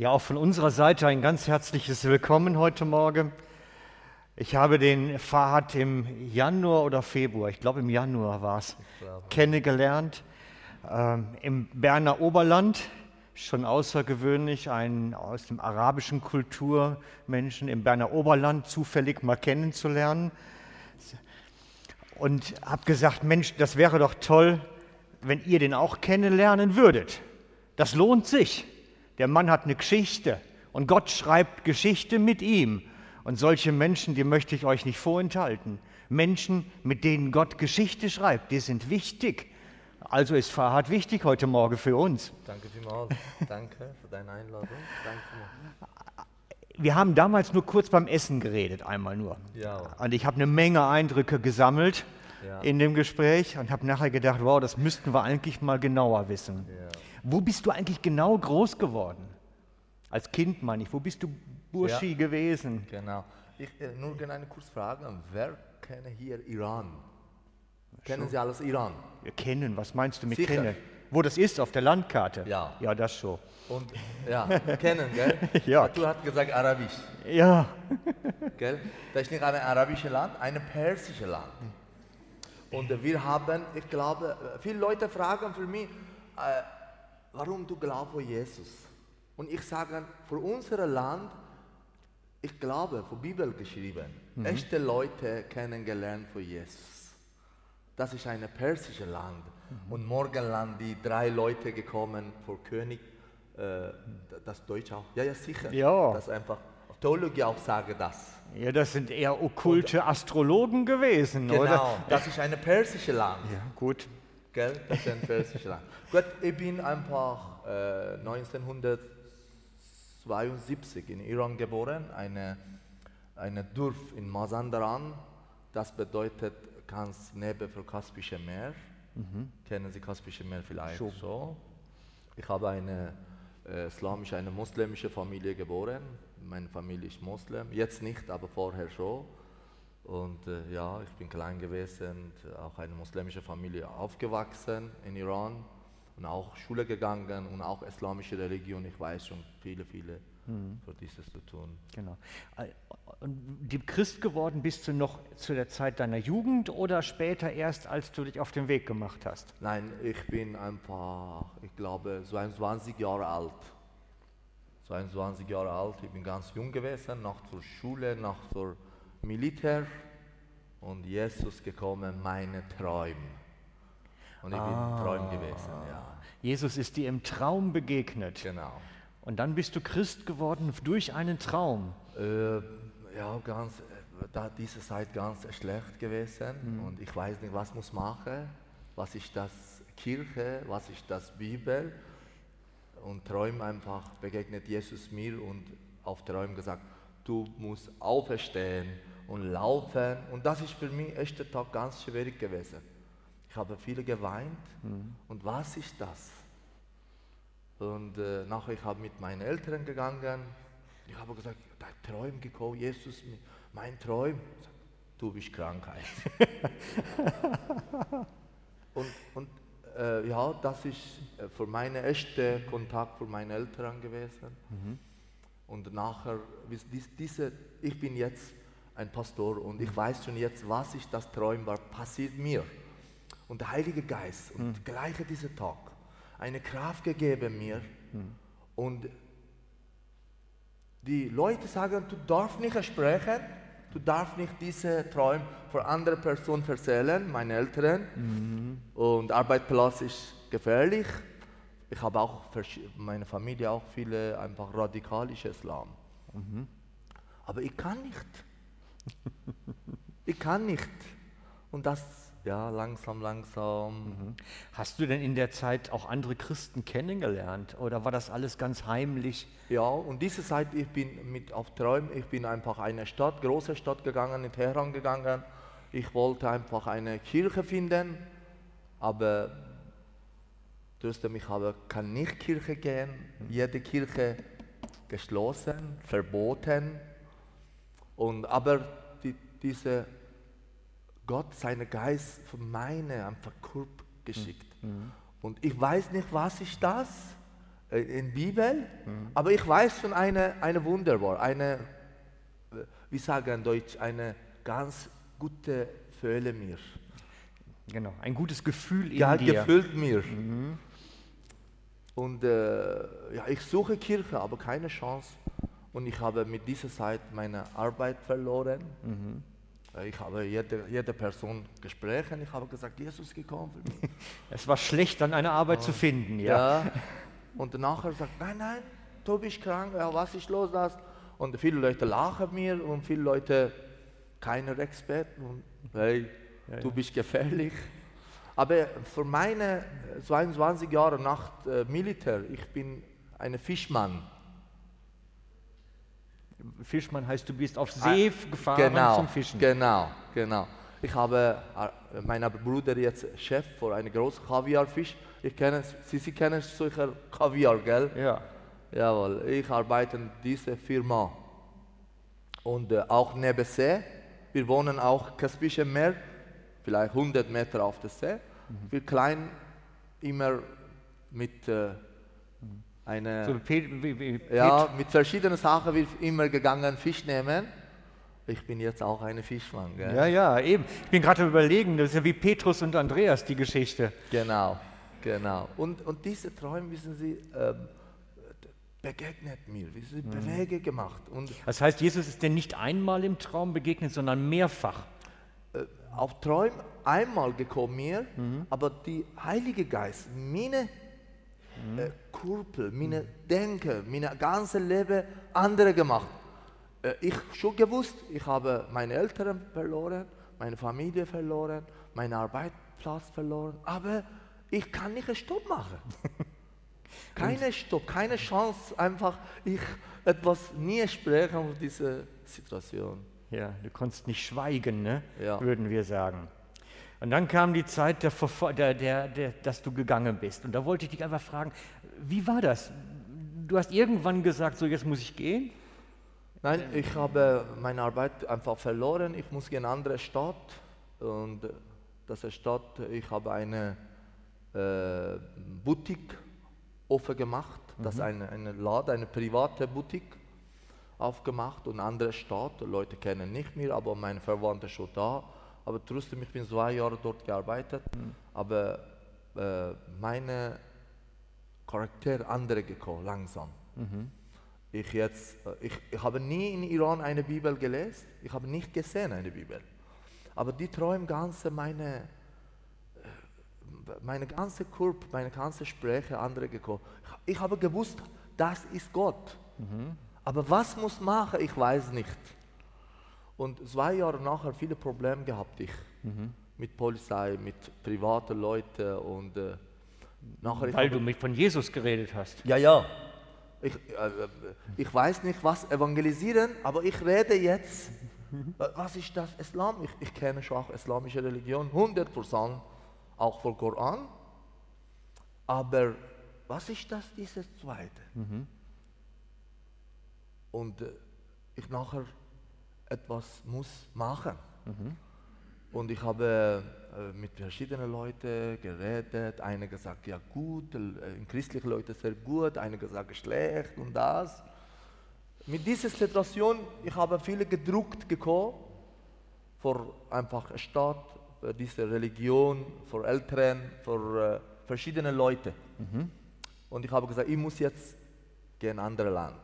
Ja, auch von unserer Seite ein ganz herzliches Willkommen heute Morgen. Ich habe den Fahad im Januar oder Februar, ich glaube im Januar war es, kennengelernt. Ähm, Im Berner Oberland, schon außergewöhnlich, einen aus dem arabischen Kulturmenschen im Berner Oberland zufällig mal kennenzulernen. Und habe gesagt, Mensch, das wäre doch toll, wenn ihr den auch kennenlernen würdet. Das lohnt sich. Der Mann hat eine Geschichte und Gott schreibt Geschichte mit ihm. Und solche Menschen, die möchte ich euch nicht vorenthalten. Menschen, mit denen Gott Geschichte schreibt, die sind wichtig. Also ist Fahrrad wichtig heute Morgen für uns. Danke vielmals. Danke für deine Einladung. Danke Wir haben damals nur kurz beim Essen geredet, einmal nur. Ja. Und ich habe eine Menge Eindrücke gesammelt Ja. in dem Gespräch und habe nachher gedacht, wow, das müssten wir eigentlich mal genauer wissen. Ja. Wo bist du eigentlich genau groß geworden? Als Kind meine ich, wo bist du Burschi Ja. gewesen? Genau. Ich äh, nur gerne eine kurze Frage. Wer kennt hier Iran? Kennen Sie alles Iran? Wir kennen, was meinst du mit Sicher. kennen? Wo das ist, auf der Landkarte? Ja. Ja, das schon. Und ja, kennen, gell? Ja. Du hast gesagt Arabisch, Ja, gell? Das ist nicht ein arabisches Land, ein persisches Land. Und wir haben, ich glaube, viele Leute fragen für mich, äh, warum du glaubst an Jesus? Und ich sage, für unser Land, ich glaube, von Bibel geschrieben, echte Leute kennengelernt von Jesus. Das ist ein persisches Land. Und Morgenland, die drei Leute gekommen vor König, äh, das Deutsch auch. Ja, ja, sicher. Ja. Das einfach, Theologie auch sage das. ja, das sind eher okkulte Astrologen gewesen, Genau, oder? das ist ein persisches Land. Ja, gut. Gell? Das ist ein persisches Land. Gut, ich bin einfach äh, 1972 in Iran geboren, eine, eine Dorf in Mazandaran. Das bedeutet ganz neben für Kaspische Meer. Kennen Sie Kaspische Meer vielleicht Schon. so? Ich habe eine äh, islamische, eine muslimische Familie geboren. Meine Familie ist Muslim. Jetzt nicht, aber vorher schon. Und äh, ja, ich bin klein gewesen, auch eine muslimische Familie aufgewachsen in Iran und auch Schule gegangen und auch islamische Religion. Ich weiß schon viele, viele für dieses zu tun. Genau. Äh, Und die Christ geworden bist du noch zu der Zeit deiner Jugend oder später erst, als du dich auf den Weg gemacht hast? Nein, ich bin einfach, ich glaube, 22 Jahre alt. 22 Jahre alt, ich bin ganz jung gewesen, nach der Schule, nach der Militär und Jesus gekommen, meine Träume. Und ich bin Träum gewesen, ja. Jesus ist dir im Traum begegnet. Genau. Und dann bist du Christ geworden durch einen Traum. Äh, ja, ganz, äh, da diese Zeit ganz schlecht gewesen und ich weiß nicht, was muss machen, was ist das Kirche, was ist das Bibel und Träum einfach begegnet Jesus mir und auf Träum gesagt, du musst auferstehen und laufen und das ist für mich erster Tag ganz schwierig gewesen. Ich habe viele geweint und was ist das? Und äh, nachher ich habe mit meinen Eltern gegangen. Ich habe gesagt, dein Träum gekommen, Jesus, mein Träum. Sag, Du bist Krankheit. und und äh, ja, das ist äh, für meinen ersten Kontakt für meine Eltern gewesen. Und nachher, diese, ich bin jetzt ein Pastor und ich weiß schon jetzt, was ich das Träum war, passiert mir. Und der Heilige Geist, und gleiche dieser Tag, eine Kraft gegeben mir. Und die Leute sagen, du darfst nicht sprechen, du darfst nicht diese Träume für andere Personen erzählen, meine Eltern. Und Arbeitsplatz ist gefährlich. Ich habe auch, meine Familie auch viele einfach radikalische Islam. Aber ich kann nicht. Ich kann nicht. Und das, ja, langsam, langsam. Hast du denn in der Zeit auch andere Christen kennengelernt oder war das alles ganz heimlich? Ja, und diese Zeit, ich bin mit auf Träumen, ich bin einfach eine Stadt, große Stadt gegangen, in Teheran gegangen. Ich wollte einfach eine Kirche finden, aber trotzdem, ich habe, kann nicht Kirche gehen. Jede Kirche geschlossen, verboten. Und, aber die, diese Gott, seinen Geist von meine einfach Körper geschickt. Und ich weiß nicht, was ist das. äh, in Bibel, aber ich weiß von einer eine Wunderbar, eine, äh, wie sagen in Deutsch, eine ganz gute Fühle mir. Genau, ein gutes Gefühl in Ja, dir. gefüllt mir. Und äh, ja, ich suche Kirche, aber keine Chance. Und ich habe mit dieser Zeit meine Arbeit verloren. Äh, Ich habe jede, jede Person gesprochen. Ich habe gesagt, Jesus ist gekommen für mich. Es war schlecht, dann eine Arbeit zu finden, ja. Ja. Und nachher sagt, nein, nein, du bist krank, ja, was ist los das? Und viele Leute lachen mir und viele Leute keine Experten und hey, du bist gefährlich. Aber für meine äh, 22 Jahre nach äh, Militär, ich bin ein Fischmann. Fischmann heißt, du bist auf See gefahren Ah, genau, zum Fischen. Genau, genau. Ich habe, äh, mein Bruder jetzt Chef für einen großen Kaviarfisch. Ich kenne, Sie, Sie kennen solche Kaviar, gell? Ja. Jawohl, ich arbeite in dieser Firma. Und äh, auch neben See. Wir wohnen auch Kaspische Meer, vielleicht 100 Meter auf der See. Wir klein immer mit äh, einer, So, wie, wie, ja, mit verschiedenen Sachen wir immer gegangen Fisch nehmen. Ich bin jetzt auch ein Fischmann, gell? ja, ja, eben. Ich bin gerade überlegen, das ist ja wie Petrus und Andreas, die Geschichte. Genau, genau. Und, und diese Träume, wissen Sie, ähm, begegnet mir, wissen Sie, Bewege gemacht. Und Das heißt, Jesus ist dir nicht einmal im Traum begegnet, sondern mehrfach. äh, auf Träume einmal gekommen mir, aber die Heilige Geist, meine äh, Kurpel, meine Denke, meine ganze Leben andere gemacht. Äh, ich schon gewusst, ich habe meine Eltern verloren, meine Familie verloren, meinen Arbeitsplatz verloren, aber ich kann nicht einen Stopp machen. Keine Stopp, keine Chance, einfach ich etwas nie sprechen auf diese Situation. Ja, du konntest nicht schweigen, ne? Ja. würden wir sagen. Und dann kam die Zeit, der, der, der, der, dass du gegangen bist. Und da wollte ich dich einfach fragen, wie war das? Du hast irgendwann gesagt, so jetzt muss ich gehen. Nein, ich habe meine Arbeit einfach verloren. Ich muss in eine andere Stadt. Und das ist Stadt, ich habe eine äh, Boutique offen gemacht. Das ist eine, eine Laden, eine private Boutique aufgemacht und eine andere Stadt. Leute kennen nicht mehr, aber meine Verwandte schon da. Aber trotzdem, ich bin zwei Jahre dort gearbeitet. Aber äh, meine Charakter andere gekommen, langsam. Ich, jetzt, äh, ich, ich habe nie in Iran eine Bibel gelesen, ich habe nicht gesehen eine Bibel. Aber die Träume ganze meine, äh, meine ganze Körper, meine ganze Sprache andere gekommen. Ich, ich habe gewusst, das ist Gott. Aber was muss machen, ich weiß nicht. Und zwei Jahre nachher viele Probleme gehabt ich mit Polizei, mit privaten Leuten und äh, nachher Weil du mit von Jesus geredet hast. ja, ja. Ich, äh, äh, ich weiß nicht, was evangelisieren, aber ich rede jetzt. Äh, Was ist das Islam? Ich, ich kenne schon auch islamische Religion, 100%, auch vom Koran. Aber was ist das, dieses Zweite? Und äh, ich nachher etwas muss machen. Und ich habe äh, mit verschiedenen Leuten geredet. Einer gesagt, ja gut, äh, christliche Leute sehr gut, einer gesagt schlecht und das. Mit dieser Situation, ich habe viele gedruckt gekommen, für einfach Staat, für diese Religion, für Eltern, für äh, verschiedene Leute. Und ich habe gesagt, ich muss jetzt gehen in ein anderes Land.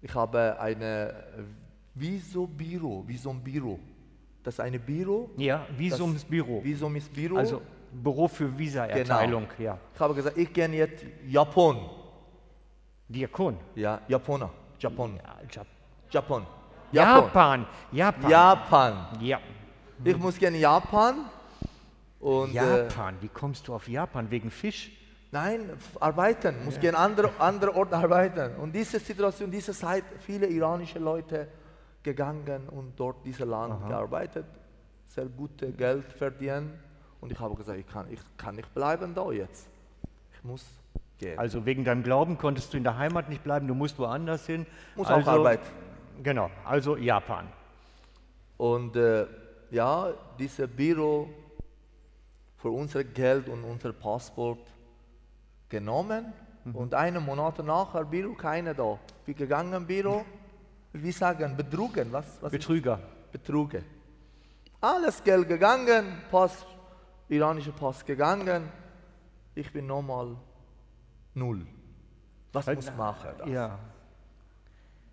Ich habe eine Visum-Büro, Visum-Büro. Das ist ein Büro. Ja, Visumsbüro. Visum-Büro. Also Büro für Visa-Erteilung, ja. Ich habe gesagt, ich gehe jetzt Japan. Diakon. Ja, Japaner. Japan. Ja, Jap Japan. Japan. Japan. Japan. Ja. Ich muss gerne Japan. Und Äh, Japan. Wie kommst du auf Japan? Wegen Fisch? nein, arbeiten. Muss gerne andere, andere Ort arbeiten. Und diese Situation, diese Zeit, viele iranische Leute gegangen und dort dieses Land gearbeitet, sehr gute Geld verdienen. Und ich habe gesagt, ich kann, ich kann nicht bleiben da jetzt. Ich muss gehen. Also wegen deinem Glauben konntest du in der Heimat nicht bleiben, du musst woanders hin. Muss also, auch arbeiten. Genau, also Japan. Und äh, ja, dieses Büro für unser Geld und unser Passport genommen Und einen Monat nachher, Büro, keiner da. Bin gegangen, Büro, wie sagen, betrogen, was? was Betrüger. Betrüge. Alles Geld gegangen, Post, iranische Post gegangen. Ich bin nochmal null. Was Halt, muss ich machen? Das? Ja.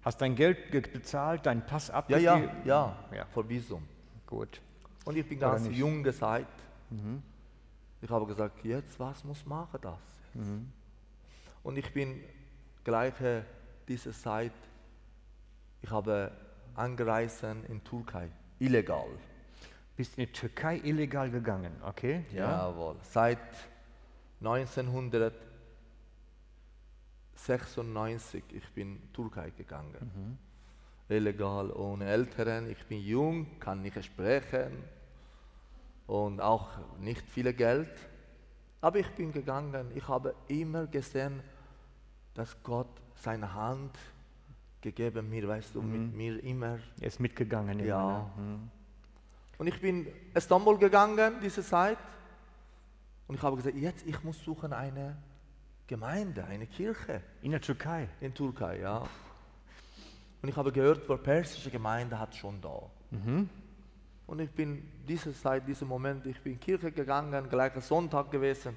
Hast dein Geld ge- bezahlt, deinen Pass ja, abgegeben? ja, ja, Ja. für Visum. Gut. Und ich bin ganz jung Zeit. Ich habe gesagt, jetzt was muss machen das? Und ich bin gleich diese Zeit, ich habe angereist in Türkei, illegal. Bist in die Türkei illegal gegangen, okay? Jawohl. Seit 1996 ich bin Türkei gegangen. Illegal, ohne Eltern. Ich bin jung, kann nicht sprechen und auch nicht viel Geld. Aber ich bin gegangen. Ich habe immer gesehen, dass Gott seine Hand gegeben mir, weißt du, mit mir immer Er ist mitgegangen. immer, ja. ne? Hm. Und ich bin Istanbul gegangen, diese Zeit. Und ich habe gesagt, jetzt ich muss suchen eine Gemeinde, eine Kirche In der Türkei. in Türkei, ja. Und ich habe gehört, die persische Gemeinde hat schon da. Und ich bin diese Zeit, diesen Moment, ich bin in die Kirche gegangen, gleich Sonntag gewesen.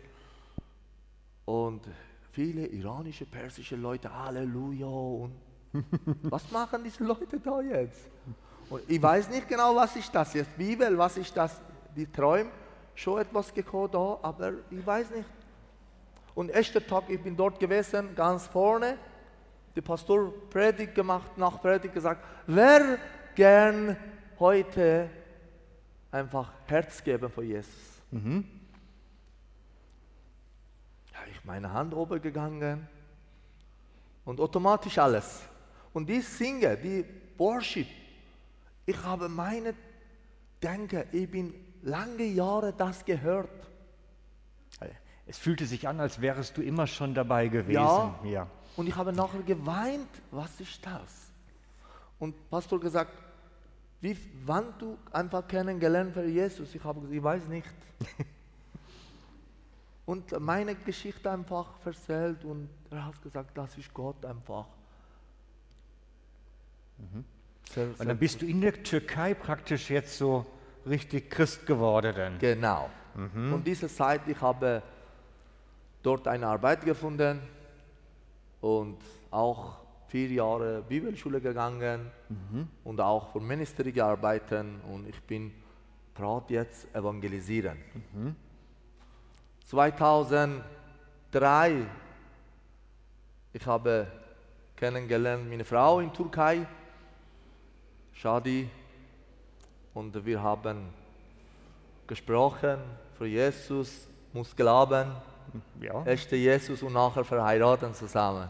Und viele iranische, persische Leute, Halleluja. Und was machen diese Leute da jetzt? Und ich weiß nicht genau, was ist das jetzt, Bibel, was ist das, die Träume, schon etwas gekommen da, aber ich weiß nicht. Und erster Tag, ich bin dort gewesen, ganz vorne. Der Pastor Predigt gemacht, nach Predigt gesagt, wer gern heute einfach Herz geben für Jesus. Ja, ich meine Hand oben gegangen und automatisch alles. Und die Singen, die Worship, ich habe meine Denke, ich bin lange Jahre das gehört. Es fühlte sich an, als wärest du immer schon dabei gewesen. Ja. ja. Und ich habe nachher geweint, was ist das? Und Pastor gesagt, wie, wann du einfach kennengelernt für Jesus? Ich habe gesagt, ich weiß nicht. und meine Geschichte einfach erzählt und er hat gesagt, das ist Gott einfach. Sehr, Und dann bist du in der Türkei praktisch jetzt so richtig Christ geworden. Genau. Und diese Zeit, ich habe dort eine Arbeit gefunden und auch vier Jahre Bibelschule gegangen und auch für Ministry gearbeitet und ich bin gerade jetzt evangelisieren. 2003 ich habe kennengelernt meine Frau in Türkei, Shadi, und wir haben gesprochen für Jesus, muss glauben, Ja. echte Jesus und nachher verheiraten zusammen.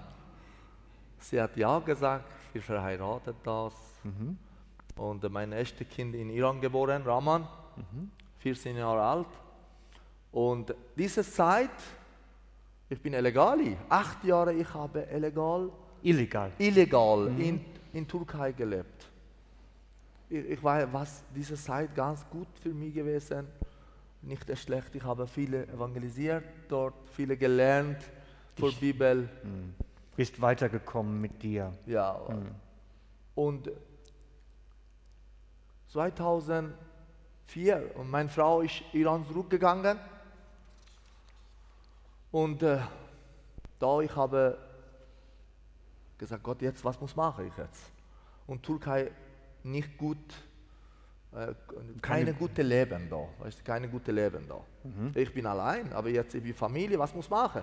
Sie hat ja gesagt, wir verheiraten das. Und mein erstes Kind in Iran geboren, Rahman, 14 Jahre alt. Und diese Zeit, ich bin illegal, acht Jahre, ich habe illegal, Illegal. illegal in, in Türkei gelebt. Ich, weiß, was diese Zeit ganz gut für mich gewesen, nicht schlecht. Ich habe viele evangelisiert dort, viele gelernt für Bibel. Bist weitergekommen mit dir. Ja. Und 2004 und meine Frau ist Iran zurückgegangen und äh, da ich habe gesagt, Gott, jetzt was muss mache ich jetzt? Und Türkei nicht gut, äh, keine gute Leben da, weißt, keine gute Leben da. Ich bin allein, aber jetzt ich bin Familie, was muss machen?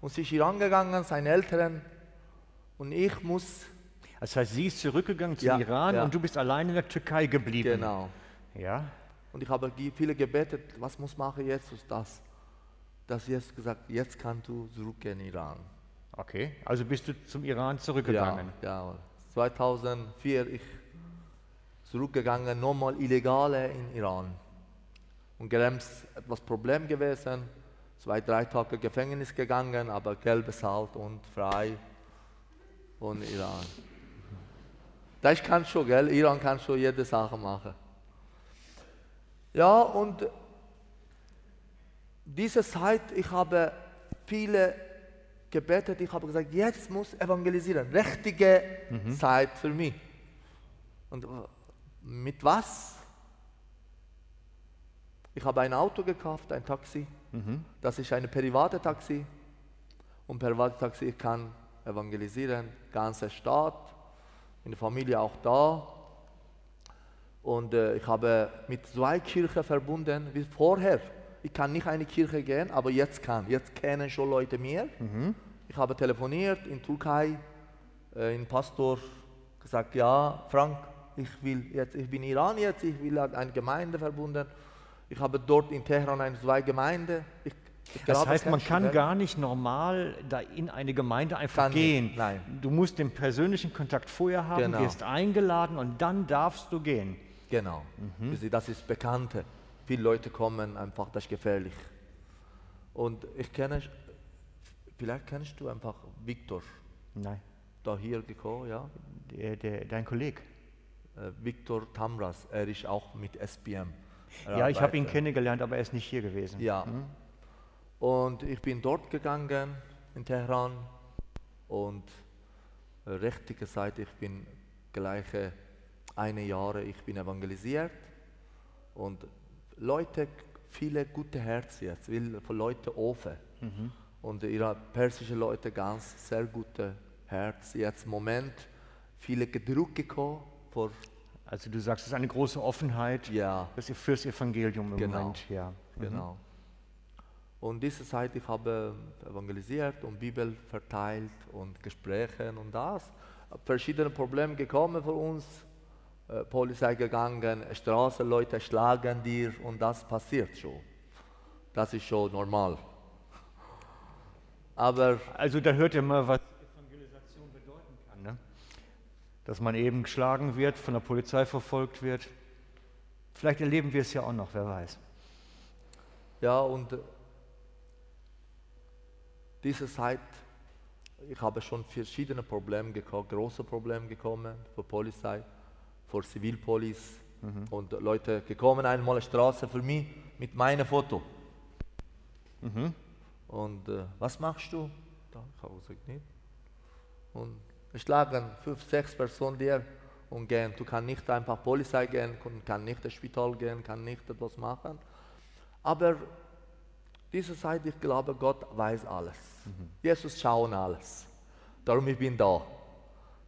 Und sie ist Iran gegangen, seine Eltern und ich muss Das heißt, sie ist zurückgegangen zum Ja, Iran ja. und du bist allein in der Türkei geblieben. Genau. Ja. Und ich habe viele gebetet, was muss machen jetzt ist das? Dass Jesus gesagt, jetzt kannst du zurück in Iran. Okay. Also bist du zum Iran Ja, zurückgegangen. ja. 2004 ich zurückgegangen, nochmal illegale in Iran. Und Gelems etwas Problem gewesen, zwei, drei Tage Gefängnis gegangen, aber Geld bezahlt und frei und Iran. Das kann schon, gell? Iran kann schon jede Sache machen. Ja, und diese Zeit, ich habe viele gebetet, ich habe gesagt, jetzt muss evangelisieren, richtige Zeit für mich. Und mit was? Ich habe ein Auto gekauft, ein Taxi. Das ist ein private Taxi. Und private Taxi ich kann evangelisieren, ganze Stadt, meine Familie auch da. Und äh, ich habe mit zwei Kirchen verbunden wie vorher. Ich kann nicht eine Kirche gehen, aber jetzt kann. Jetzt kennen schon Leute mir. Ich habe telefoniert in Türkei, äh, in Pastor gesagt, ja, Frank, ich will jetzt, ich bin Iran jetzt, ich will eine Gemeinde verbunden. Ich habe dort in Teheran eine zwei Gemeinde. Ich, ich Das heißt, man kann gell? gar nicht normal da in eine Gemeinde einfach Kann nicht, gehen. nein. Du musst den persönlichen Kontakt vorher haben, Genau. wirst eingeladen und dann darfst du gehen. Genau. Also Das ist Bekannte. Viele Leute kommen einfach, das ist gefährlich. Und ich kenne, vielleicht kennst du einfach Viktor, Nein, da hier gekommen, ja. der, der, dein Kollege. Äh, Viktor Tamras, er ist auch mit SPM. Ja, ich habe ihn kennengelernt, aber er ist nicht hier gewesen. Ja. Und ich bin dort gegangen in Teheran und richtige Zeit, ich bin gleiche eine Jahre, ich bin evangelisiert und Leute, viele gute Herzen jetzt, will für Leute offen. Und ihre persische Leute ganz sehr gute Herz. Jetzt im Moment viele gedruckt gekommen vor Also du sagst, es ist eine große Offenheit ja das ist fürs Evangelium im Genau. Moment. Ja. Genau. Und diese Zeit, ich habe evangelisiert und Bibel verteilt und Gespräche und das. Verschiedene Probleme gekommen für uns. Äh, Polizei gegangen, Straßenleute schlagen dir und das passiert schon. Das ist schon normal. Aber Also da hört ihr mal, was Evangelisation bedeuten kann. Ne? Dass man eben geschlagen wird, von der Polizei verfolgt wird. Vielleicht erleben wir es ja auch noch, wer weiß. Ja, und äh, diese Zeit, ich habe schon verschiedene Probleme gekommen, große Probleme gekommen für Polizei, für Zivilpolizei und Leute gekommen einmal auf die Straße für mich mit meinem Foto. Und äh, was machst du? Da, ich habe gesagt, nicht. Und schlagen fünf, sechs Personen dir und gehen. Du kannst nicht einfach Polizei gehen, kann- nicht ins Spital gehen, kann nicht etwas machen. Aber diese Zeit, ich glaube, Gott weiß alles. Jesus schaut alles. Darum ich bin da.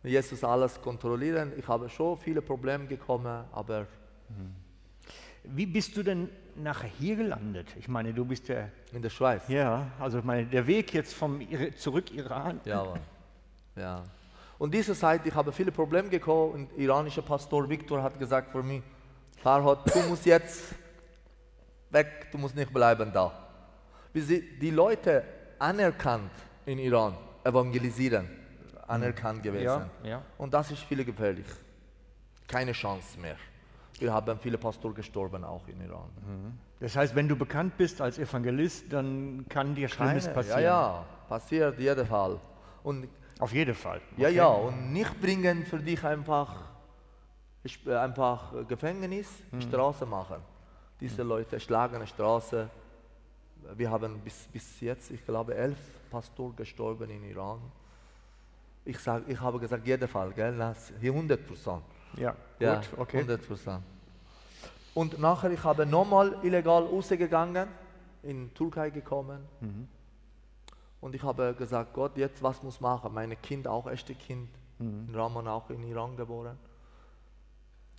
Jesus alles kontrollieren. Ich habe schon viele Probleme gekommen, aber Wie bist du denn nachher hier gelandet? Ich meine, du bist ja, in der Schweiz. ja, also ich meine, der Weg jetzt vom zurück Iran. Ja, ja. Und diese Zeit, ich habe viele Probleme gekommen und iranischer Pastor Viktor hat gesagt für mich, Farhad, du musst jetzt weg, du musst nicht bleiben da. Wie sie die Leute anerkannt in Iran, evangelisieren, anerkannt gewesen. Ja, ja. Und das ist viel gefährlich. Keine Chance mehr. Wir haben viele Pastoren gestorben auch in Iran. Das heißt, wenn du bekannt bist als Evangelist, dann kann dir Schlimmes Keine- passieren. Ja, ja, passiert jeden Fall. Und Auf jeden Fall. Ja, Okay. ja, und nicht bringen für dich einfach, äh, einfach äh, Gefängnis, Straße machen. Diese Leute schlagen die Straße. Wir haben bis, bis jetzt, ich glaube, elf Pastoren gestorben in Iran. Ich, sag, ich habe gesagt, jeder Fall, gell? Das, hier 100 Prozent. Ja, Ja, gut, okay. 100 Prozent. Und nachher, ich habe nochmal illegal rausgegangen, in Türkei gekommen. Mhm. Und ich habe gesagt, Gott, jetzt was muss machen? Meine Kind, auch echte Kind, Mhm. in Raman auch in Iran geboren.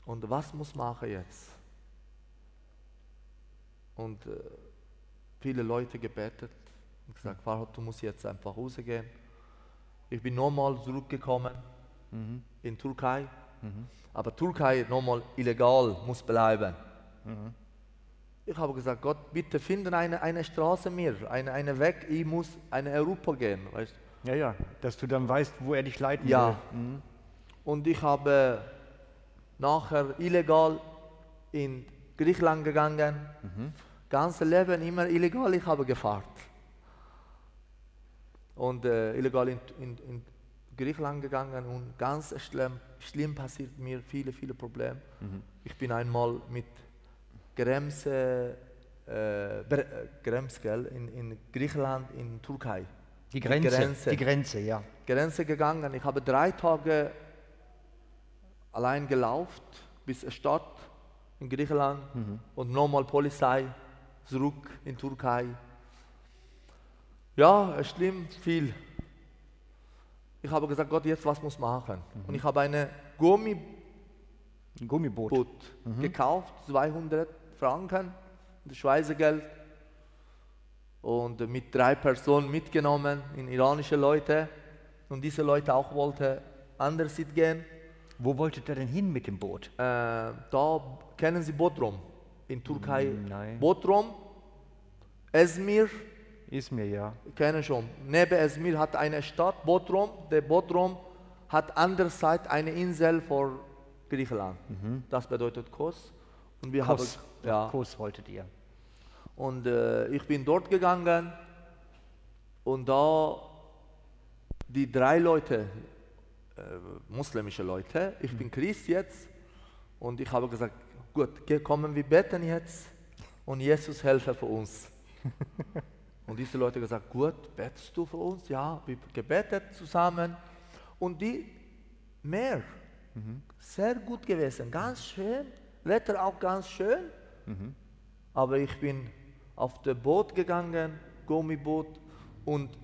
Und was muss machen jetzt? Und äh, viele Leute gebetet und gesagt, Farhad, du musst jetzt einfach rausgehen. Ich bin nochmal zurückgekommen Mhm. in Türkei. Aber Türkei nochmal illegal muss bleiben. Mhm. Ich habe gesagt, Gott, bitte finden eine, eine Straße mir, eine, eine Weg, ich muss in Europa gehen. Weißt? Ja, ja, dass du dann weißt, wo er dich leiten Ja. will. Mhm. Und ich habe nachher illegal in Griechenland gegangen. Ganze Leben immer illegal, ich habe gefahren. Und äh, illegal in, in, in Griechenland gegangen und ganz schlimm, schlimm passiert mir viele, viele Probleme. Ich bin einmal mit Grenze, äh, äh, Grenz, gell, in, in Griechenland, in Türkei Die Grenze, Grenze. die Grenze, ja. Grenze gegangen. Ich habe drei Tage allein gelaufen bis zur Stadt in Griechenland und nochmal Polizei zurück in Türkei. Ja, es schlimm viel. Ich habe gesagt, Gott, jetzt was muss machen? Und ich habe eine Gummiboot Ein Gummiboot. gekauft, 200 Franken, das Schweizer Geld. Und mit drei Personen mitgenommen, in iranische Leute. Und diese Leute auch wollten anders gehen. Wo wolltet ihr denn hin mit dem Boot? Äh, da kennen Sie Bodrum in Türkei. nein. Bodrum, Esmir, Ist mir ja. kennen schon. Neben Esmir hat eine Stadt, Bodrum. Der Bodrum hat andererseits eine Insel vor Griechenland. Das bedeutet Kos. Und wir Kos. haben ja, Kos wolltet ihr. und äh, ich bin dort gegangen und da die drei Leute, äh, muslimische Leute, ich bin Christ jetzt und ich habe gesagt, gut, kommen wir beten jetzt und Jesus helfe für uns. und diese Leute gesagt, gut, betest du für uns? Ja, wir gebetet zusammen und die Meer, sehr gut gewesen, ganz schön, Wetter auch ganz schön, mhm. aber ich bin auf das Boot gegangen, Gummiboot, und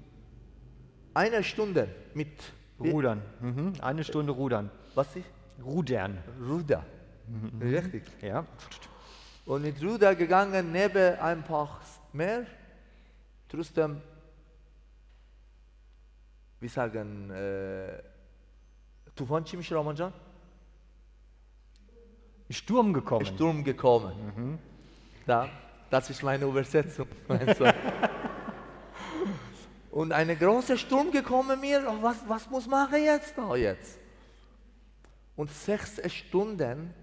eine Stunde mit Rudern. Mhm. Eine Stunde Rudern. Was ist? Rudern. Ruder. Mhm. Richtig. Ja. Und mit Ruder gegangen, neben ein paar Meer. Trotzdem, wir sagen, äh, Tufan Çimiş Ramanjan? Sturm gekommen. Sturm gekommen. Da, das ist meine Übersetzung. Und eine große Sturm gekommen mir. Und was, was muss machen jetzt da jetzt? Und sechs Stunden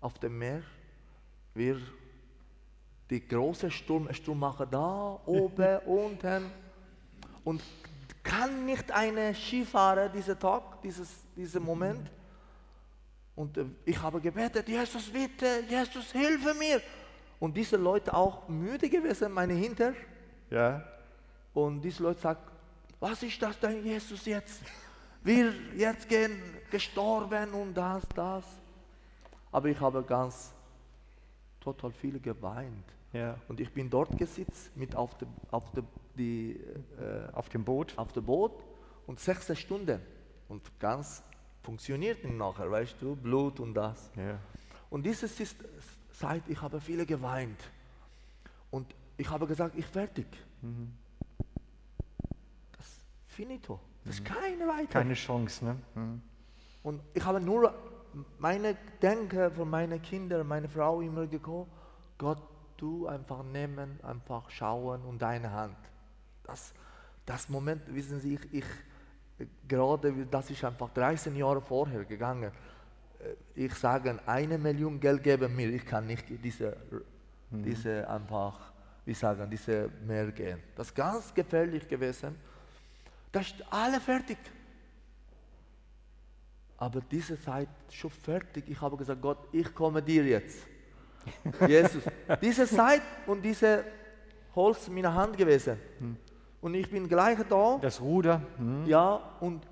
auf dem Meer, wir die große Sturm, Sturm machen da, oben, unten. Und kann nicht eine Skifahrer diesen Tag, dieses, diesen Moment. Und äh, ich habe gebetet, Jesus bitte, Jesus hilfe mir. Und diese Leute auch müde gewesen, meine Hinter. Ja. Und diese Leute sagen, was ist das denn Jesus jetzt? Wir jetzt gehen gestorben und das, das. Aber ich habe ganz total viel geweint. Ja. Und ich bin dort gesitzt mit auf dem auf de, die, äh, Auf dem Boot. auf dem Boot und sechs Stunden. Und ganz funktioniert nachher, weißt du, Blut und das. Ja. Und dieses ist Zeit, ich habe viele geweint. Und ich habe gesagt, ich fertig. Das finito. Das ist keine weiter. Keine Chance, ne? Mhm. Und ich habe nur meine Denke von meinen Kindern, meine Frau immer gekommen, Gott, du einfach nehmen, einfach schauen und deine Hand. Das, das Moment, wissen Sie, ich, ich gerade, das ist einfach 13 Jahre vorher gegangen. Äh, Ich sage, eine Million Geld geben mir, ich kann nicht diese, diese einfach, wie sagen, diese Meer gehen. Das ist ganz gefährlich gewesen. Das ist alle fertig. Aber diese Zeit schon fertig. Ich habe gesagt, Gott, ich komme dir jetzt. Jesus, diese Zeit und diese Holz in meiner Hand gewesen. Und ich bin gleich da. Das Ruder. Mhm. Ja, und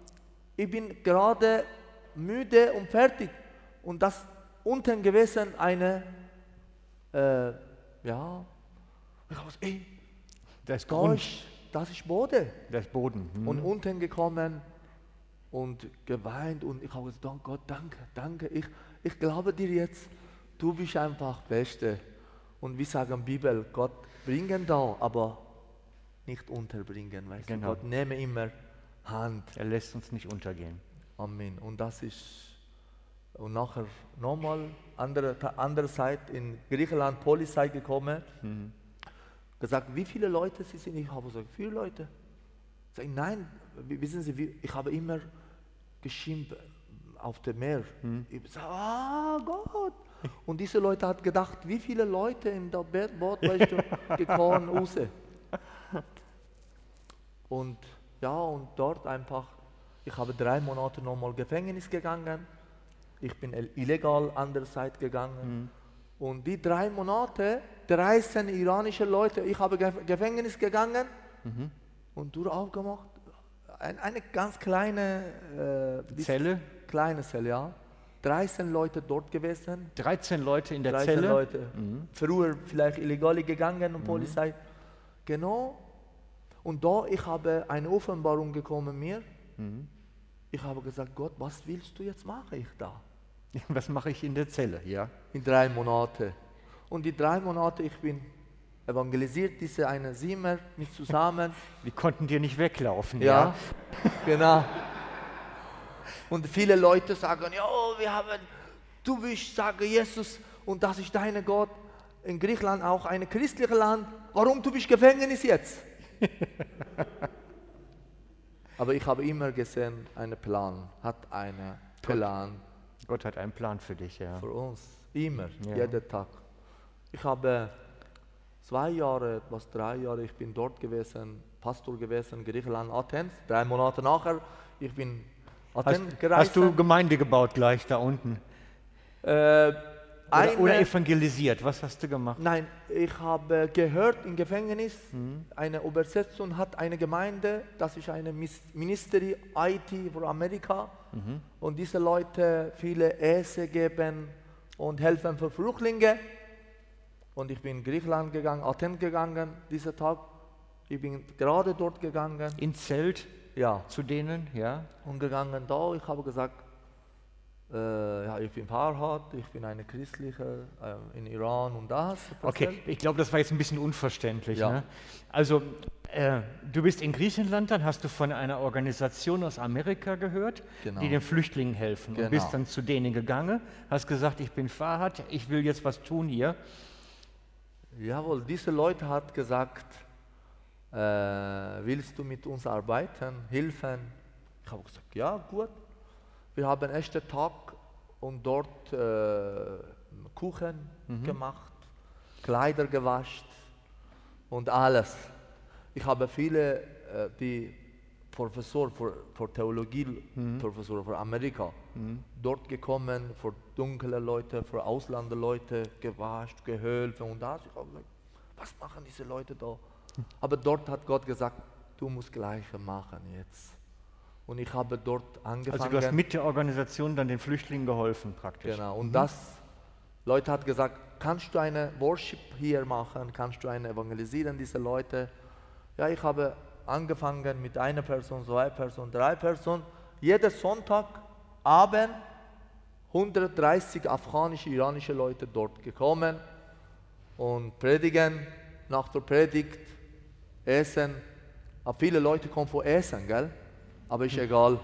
ich bin gerade müde und fertig. Und das unten gewesen eine, äh, ja, gesagt, ey, Das da Grund. ist, das ist Boden. Das Boden. Mhm. Und unten gekommen und geweint und ich habe gesagt, "Dank Gott, danke, danke. Ich, ich glaube dir jetzt, du bist einfach Beste. Und wir sagen Bibel, Gott bringen da, aber nicht unterbringen. Weißt Genau. du? Gott nehme immer Hand. Er lässt uns nicht untergehen. Amen. Und das ist, und nachher nochmal, andere, andere Zeit in Griechenland, Polizei gekommen, gesagt, wie viele Leute sie sind. Ich habe gesagt, vier Leute. Sag nein, wissen Sie, ich habe immer geschimpft auf dem Meer. Ich sage, ah Gott. Und diese Leute hat gedacht, wie viele Leute in der Boot weißt du, gekommen raus. Und ja, und dort einfach, ich habe drei Monate nochmal Gefängnis gegangen. Ich bin ill- illegal an der Seite gegangen. Und die drei Monate, 13 iranische Leute, ich habe Gef Gefängnis gegangen. und Tür aufgemacht. Ein, eine ganz kleine äh, Zelle? Kleine Zelle, ja. 13 Leute dort gewesen. 13 Leute in der 13 Zelle? Leute. Früher vielleicht illegal gegangen und Polizei. Genau. Und da ich habe eine Offenbarung gekommen mir. Ich habe gesagt, Gott, was willst du jetzt machen ich da? Was mache ich in der Zelle? Ja. In drei Monate. Und die drei Monate, ich bin evangelisiert, diese eine Zimmer mit zusammen. Die konnten dir nicht weglaufen. Ja, genau. Und viele Leute sagen, ja, wir haben, du bist, sage Jesus, und das ist dein Gott. In Griechenland auch ein christliches Land. Warum du bist Gefängnis jetzt? Aber ich habe immer gesehen, einen Plan, hat einen Plan Gott hat einen Plan für dich, ja. für uns. Immer, Ja. jeden Tag. Ich habe zwei Jahre, etwas drei Jahre, ich bin dort gewesen, Pastor gewesen, Griechenland, Athen. Drei Monate nachher, ich bin Athen Hast, gereist. hast du Gemeinde gebaut gleich da unten? äh, eine, oder evangelisiert? Was hast du gemacht? Nein, ich habe gehört im Gefängnis, Mhm. eine Übersetzung hat eine Gemeinde, das ist eine Ministry IT für Amerika. Mhm. Und diese Leute viele Essen geben und helfen für Flüchtlinge. Und ich bin in Griechenland gegangen, Athen gegangen, dieser Tag. Ich bin gerade dort gegangen, Ins Zelt ja, zu denen, ja? und gegangen da. Ich habe gesagt, äh, ja, ich bin Farhad, ich bin eine christliche äh, in Iran und das. Okay, erzählt. ich glaube, das war jetzt ein bisschen unverständlich. Ja. Ne? Also, äh, du bist in Griechenland, dann hast du von einer Organisation aus Amerika gehört, Genau. die den Flüchtlingen helfen. Und Genau. bist dann zu denen gegangen, hast gesagt, ich bin Fahrrad, ich will jetzt was tun hier. Jawohl, diese Leute hat gesagt, äh, willst du mit uns arbeiten, helfen? Ich habe gesagt, ja, gut. Wir haben einen ersten Tag und dort äh, Kuchen gemacht, Kleider gewascht und alles. Ich habe viele, äh, die Professor für, für Theologie, Professor für Amerika, dort gekommen, für dunkle Leute, für Ausländerleute, gewascht, geholfen und das. Ich habe gesagt, was machen diese Leute da? Aber dort hat Gott gesagt, du musst gleich machen jetzt. Und ich habe dort angefangen. Also, du hast mit der Organisation dann den Flüchtlingen geholfen, praktisch. Genau, und das, Leute hat gesagt, kannst du eine Worship hier machen, kannst du eine evangelisieren, diese Leute. Ja, ich habe angefangen mit einer Person, zwei Personen, drei Personen. Jeden Sonntag, Abend, 130 afghanische, iranische Leute dort gekommen und predigen, nach der Predigt, essen. Aber viele Leute kommen vor Essen, gell? Aber ist egal,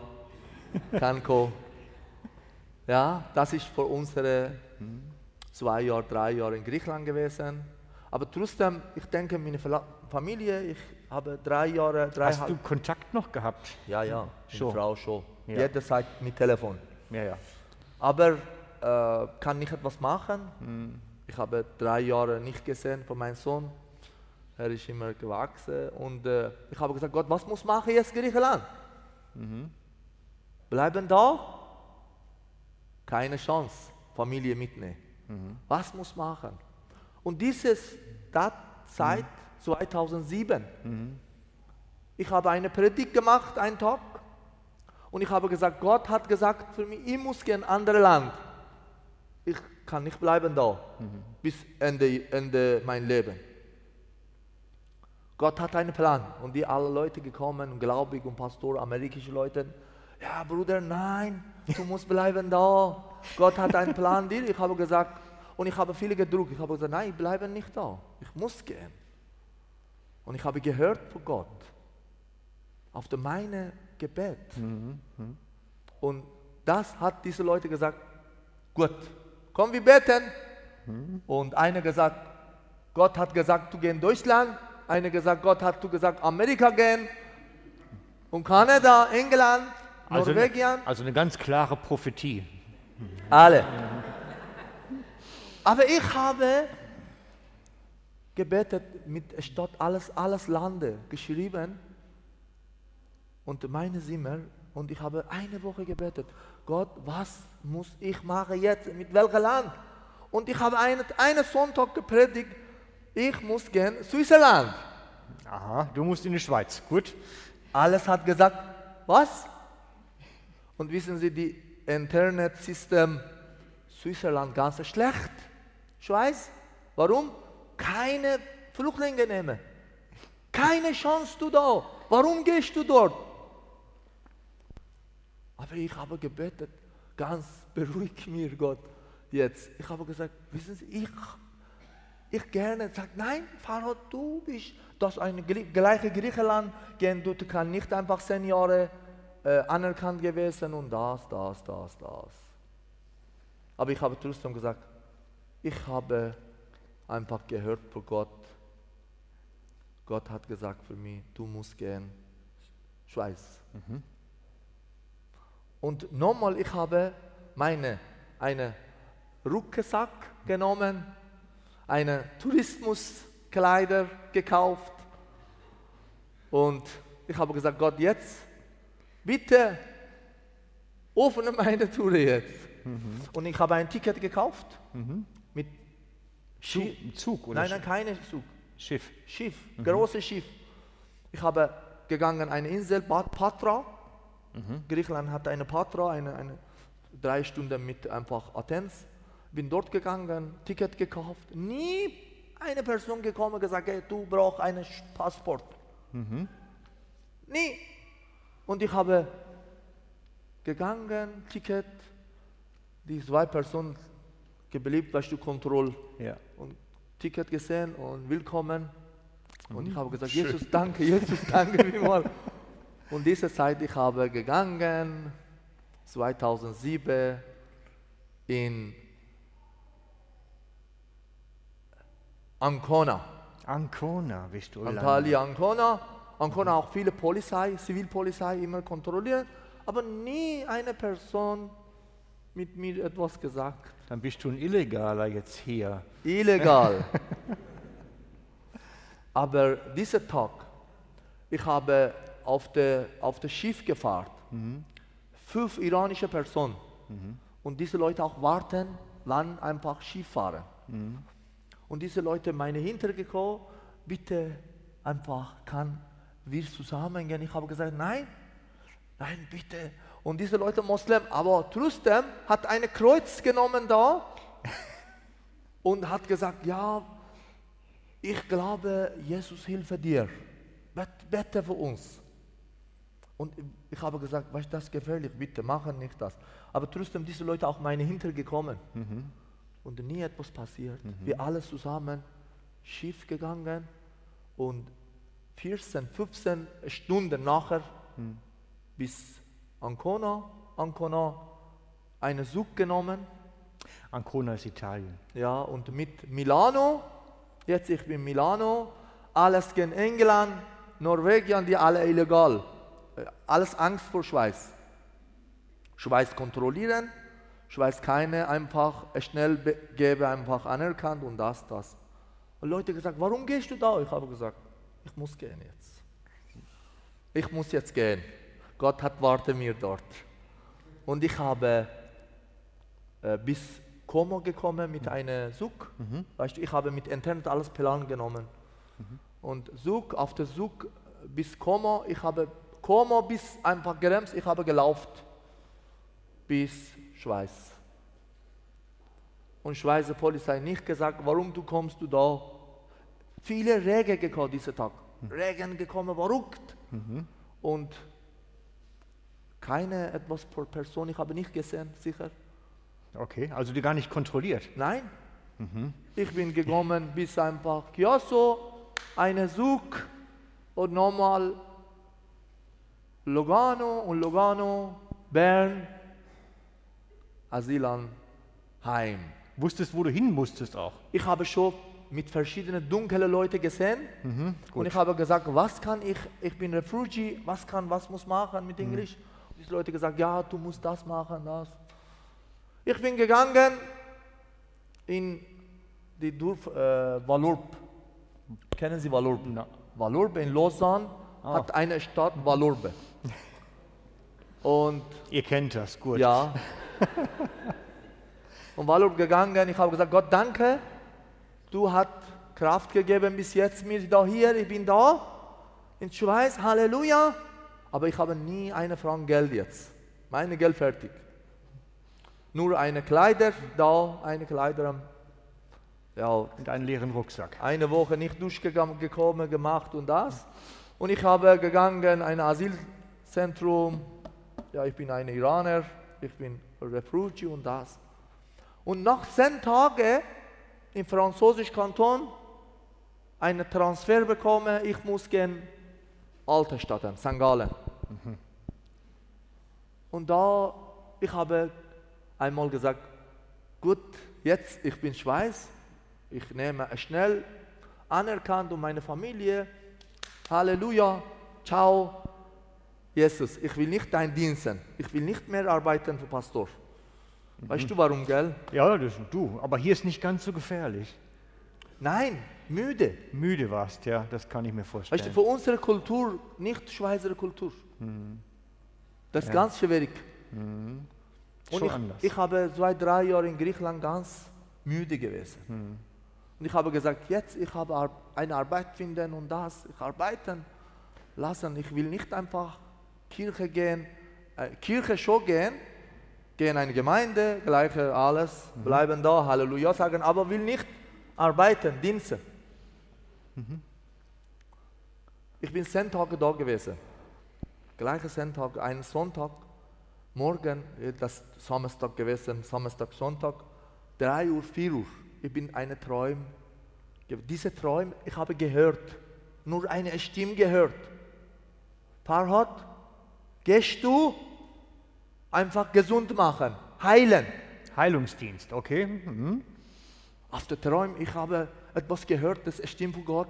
kann kommen. Ja, das ist für unsere zwei Jahre, drei Jahre in Griechenland gewesen. Aber trotzdem, ich denke, meine Familie, ich habe drei Jahre, Hast du. Kontakt noch gehabt? Ja, ja, Schon. meine Frau schon. Ja. Jederzeit mit Telefon. Ja, ja. Aber äh, kann ich etwas machen? Ich habe drei Jahre nicht gesehen von meinem Sohn. Er ist immer gewachsen. Und äh, ich habe gesagt, Gott, was muss machen jetzt Griechenland? Bleiben da? Keine Chance, Familie mitnehmen. Was muss machen? Und dieses das Zeit 2007. Ich habe eine Predigt gemacht, einen Tag. Und ich habe gesagt, Gott hat gesagt für mich, ich muss gehen in ein anderes Land. Ich kann nicht bleiben da bis Ende, Ende mein Leben. Gott hat einen Plan und die alle Leute gekommen, gläubig und Pastor, amerikanische Leute. Ja, Bruder, nein, du musst bleiben da. Gott hat einen Plan dir. Ich habe gesagt, und ich habe viele gedruckt. Ich habe gesagt, nein, ich bleibe nicht da. Ich muss gehen. Und ich habe gehört von Gott auf meine Gebet. Und das hat diese Leute gesagt, gut, komm, wir beten. Und einer gesagt, Gott hat gesagt, du geh in Deutschland. Einer gesagt, Gott hat du gesagt, Amerika gehen. Und Kanada, England, Also, Norwegen, also eine ganz klare Prophetie. alle. Aber ich habe gebetet mit statt alles, alles Lande geschrieben und meine Zimmer und ich habe eine Woche gebetet. Gott, was muss ich machen jetzt? Mit welchem Land? Und ich habe einen, einen Sonntag gepredigt, ich muss gehen Switzerland. Aha, du musst in die Schweiz. Gut. Alles hat gesagt, was? Und wissen Sie, die Internetsystem Switzerland ganz schlecht. Schweiz. Warum? Keine Flüchtlinge nehmen. Keine Chance du da. Warum gehst du dort? Aber ich habe gebetet, ganz beruhig mir Gott jetzt. Ich habe gesagt, wissen Sie, ich, ich gerne sage, nein, Pharao, du bist das eine gleiche Griechenland, gehen du kannst nicht einfach zehn Jahre äh, anerkannt gewesen und das, das, das, das. Aber ich habe trotzdem gesagt, ich habe einfach gehört von Gott, Gott hat gesagt für mich, du musst gehen, Schweiz. Mhm. Und nochmal, ich habe meine, eine Rucksack genommen, eine Tourismuskleider gekauft und ich habe gesagt, Gott, jetzt bitte öffne meine Tour jetzt. Mhm. Und ich habe ein Ticket gekauft mhm. mit Zug, Zug oder Nein, nein, keine Zug. Schiff. Schiff, mhm. großes Schiff. Ich habe gegangen eine Insel Patra. Mhm. Griechenland hat eine Patra, eine, eine drei Stunden mit einfach Athens. Bin dort gegangen, Ticket gekauft. Nie eine Person gekommen und gesagt, hey, du brauchst einen Passport. Mhm. Nie. Und ich habe gegangen, Ticket, die zwei Personen geblieben, weißt du, Kontrolle. Ja. Und Ticket gesehen und willkommen. Und ich mhm. habe gesagt, Schön. Jesus, danke, Jesus, danke vielmals. und diese Zeit, ich habe gegangen, 2007 in Ancona. Ancona, bist du Antalya, Ancona. Ancona auch viele Polizei, Zivilpolizei immer kontrolliert, aber nie eine Person mit mir etwas gesagt. Dann bist du ein Illegaler jetzt hier. Illegal. Aber dieser Tag, ich habe auf der auf das Schiff gefahren, mhm. fünf iranische Personen. Mhm. Und diese Leute auch warten, wann einfach Schiff fahren. Mhm. Und diese Leute meine hintergekommen, bitte einfach kann wir zusammengehen. Ich habe gesagt, nein, nein, bitte und diese Leute Moslem, aber trotzdem hat eine Kreuz genommen da und hat gesagt, ja, ich glaube, Jesus hilfe dir. Bete für uns. Und ich habe gesagt, weißt du, das gefährlich, bitte machen nicht das. Aber trotzdem diese Leute auch meine hintergekommen. Mhm. Und nie etwas passiert. Mhm. Wir alle zusammen schief gegangen und 14, 15 Stunden nachher mhm. bis Ancona, Ancona einen Zug genommen. Ancona ist Italien. Ja, und mit Milano, jetzt ich bin Milano, alles gegen England, Norwegen, die alle illegal. Äh, alles Angst vor Schweiz. Schweiz kontrollieren, Schweiz keine einfach schnell gebe einfach anerkannt und das, das. Und Leute gesagt, warum gehst du da? Ich habe gesagt, ich muss gehen jetzt. Ich muss jetzt gehen. Gott hat warte mir dort. Und ich habe äh, bis Como gekommen mit mhm. einem Zug. Mhm. Weißt du, ich habe mit Internet alles Plan genommen. Mhm. Und Zug, auf der Zug bis Como, ich habe Como bis einfach Gerems, ich habe gelaufen bis Schweiz. Und Schweizer Polizei nicht gesagt, warum du kommst du da. Viele Regen gekommen diesen Tag. Mhm. Regen gekommen, verrückt. Mhm. Und keine etwas pro Person, ich habe nicht gesehen, sicher. Okay, also die gar nicht kontrolliert? Nein. Mhm. Ich bin gekommen bis einfach Chiasso, eine Zug und nochmal Lugano und Lugano, Bern, Asylan, Heim. Wusstest, wo du hin musstest auch? Ich habe schon mit verschiedenen dunklen Leuten gesehen mhm, und ich habe gesagt, was kann ich, ich bin Refugee, was kann, was muss machen mit mhm. Englisch? die Leute gesagt, ja, du musst das machen, das. Ich bin gegangen in die Dorf äh, Valurb. Kennen Sie Valurb? No. Valurb in Lausanne oh. hat eine Stadt Valurbe. Und ihr kennt das gut. Ja. und Valurb gegangen, ich habe gesagt, Gott danke, du hast Kraft gegeben bis jetzt mir da hier, ich bin da in Schweiz, Halleluja. Aber ich habe nie eine Franc Geld jetzt. Meine Geld fertig. Nur eine Kleider, da eine Kleider am ja, Und einen leeren Rucksack. eine Woche nicht durchgekommen, gemacht und das. Und ich habe gegangen, ein Asylzentrum. Ja, ich bin ein Iraner, ich bin Refugee und das. Und nach zehn Tagen im französischen Kanton einen Transfer bekommen, ich muss gehen alte Stadt, St. Gallen. Und da, ich habe einmal gesagt, gut, jetzt, ich bin Schweiz, ich nehme schnell anerkannt und meine Familie, Halleluja, ciao, Jesus, ich will nicht dein Diensten, ich will nicht mehr arbeiten für Pastor. Weißt du warum, gell? Ja, das du. Aber hier ist nicht ganz so gefährlich. Nein, müde. Müde warst, ja, das kann ich mir Weißt du, vorstellen. für unsere Kultur, nicht Schweizer Kultur. Das ist Ja. ganz schwierig. Und Schon ich, anders. ich habe zwei, drei Jahre in Griechenland ganz müde gewesen. Und ich habe gesagt, jetzt ich habe eine Arbeit finden und das, ich arbeiten lassen. Ich will nicht einfach Kirche gehen, äh, Kirche schon gehen, gehen in eine Gemeinde, gleiche alles, bleiben da, Halleluja sagen, aber will nicht arbeiten, Dienste. Ich bin zehn Tage da gewesen. Gleiche zehn Tage, einen Sonntag, morgen, äh, das Samstag gewesen, Samstag, Sonntag, 3 Uhr, 4 Uhr. Ich bin eine Träum. Diese Träume, ich habe gehört, nur eine Stimme gehört. Farhad, gehst du einfach gesund machen, heilen. Heilungsdienst, okay. Mhm. Auf der Träume, ich habe etwas gehört, das stimmt von Gott.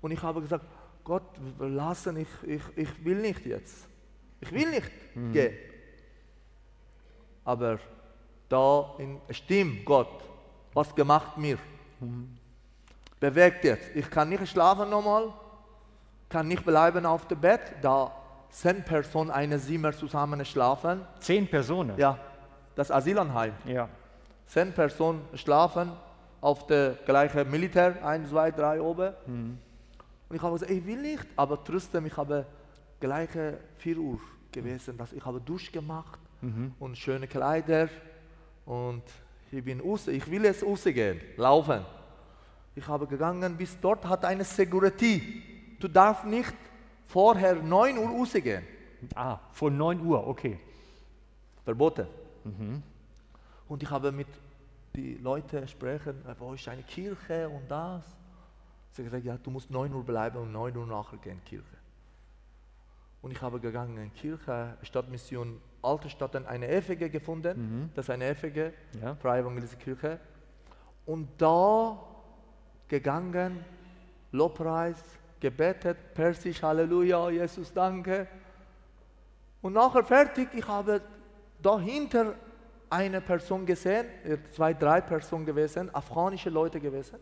Und ich habe gesagt, Gott, lassen, ich, ich, ich will nicht jetzt. Ich will nicht gehen. Aber da in stimmt Gott, was gemacht mir. Bewegt jetzt. Ich kann nicht schlafen nochmal, kann nicht bleiben auf dem Bett, da zehn Personen eine Zimmer zusammen schlafen. Zehn Personen. Ja, das Asylanheim. ja. Zehn Personen schlafen auf der gleichen Militär, ein, zwei, drei oben. Und ich habe gesagt, ich will nicht, aber trotzdem, ich habe gleiche 4 Uhr gewesen, dass ich habe Dusch gemacht und schöne Kleider und ich bin raus, ich will jetzt rausgehen, laufen. Ich habe gegangen, bis dort hat eine Security. Du darfst nicht vorher 9 Uhr rausgehen. Ah, vor 9 Uhr, okay. Verboten. Und ich habe mit den Leuten sprechen, äh, wo ist eine Kirche und das. Sie haben gesagt, ja, du musst 9 Uhr bleiben und 9 Uhr nachher gehen Kirche. Und ich habe gegangen in Kirche, Stadtmission Alte Stadt, eine FEG gefunden. Das ist eine FEG, Ja. Freie Evangelische Kirche. Und da gegangen, Lobpreis, gebetet, Persisch, Halleluja, Jesus, danke. Und nachher fertig, ich habe dahinter eine Person gesehen, äh, zwei, drei Personen gewesen, afghanische Leute gewesen,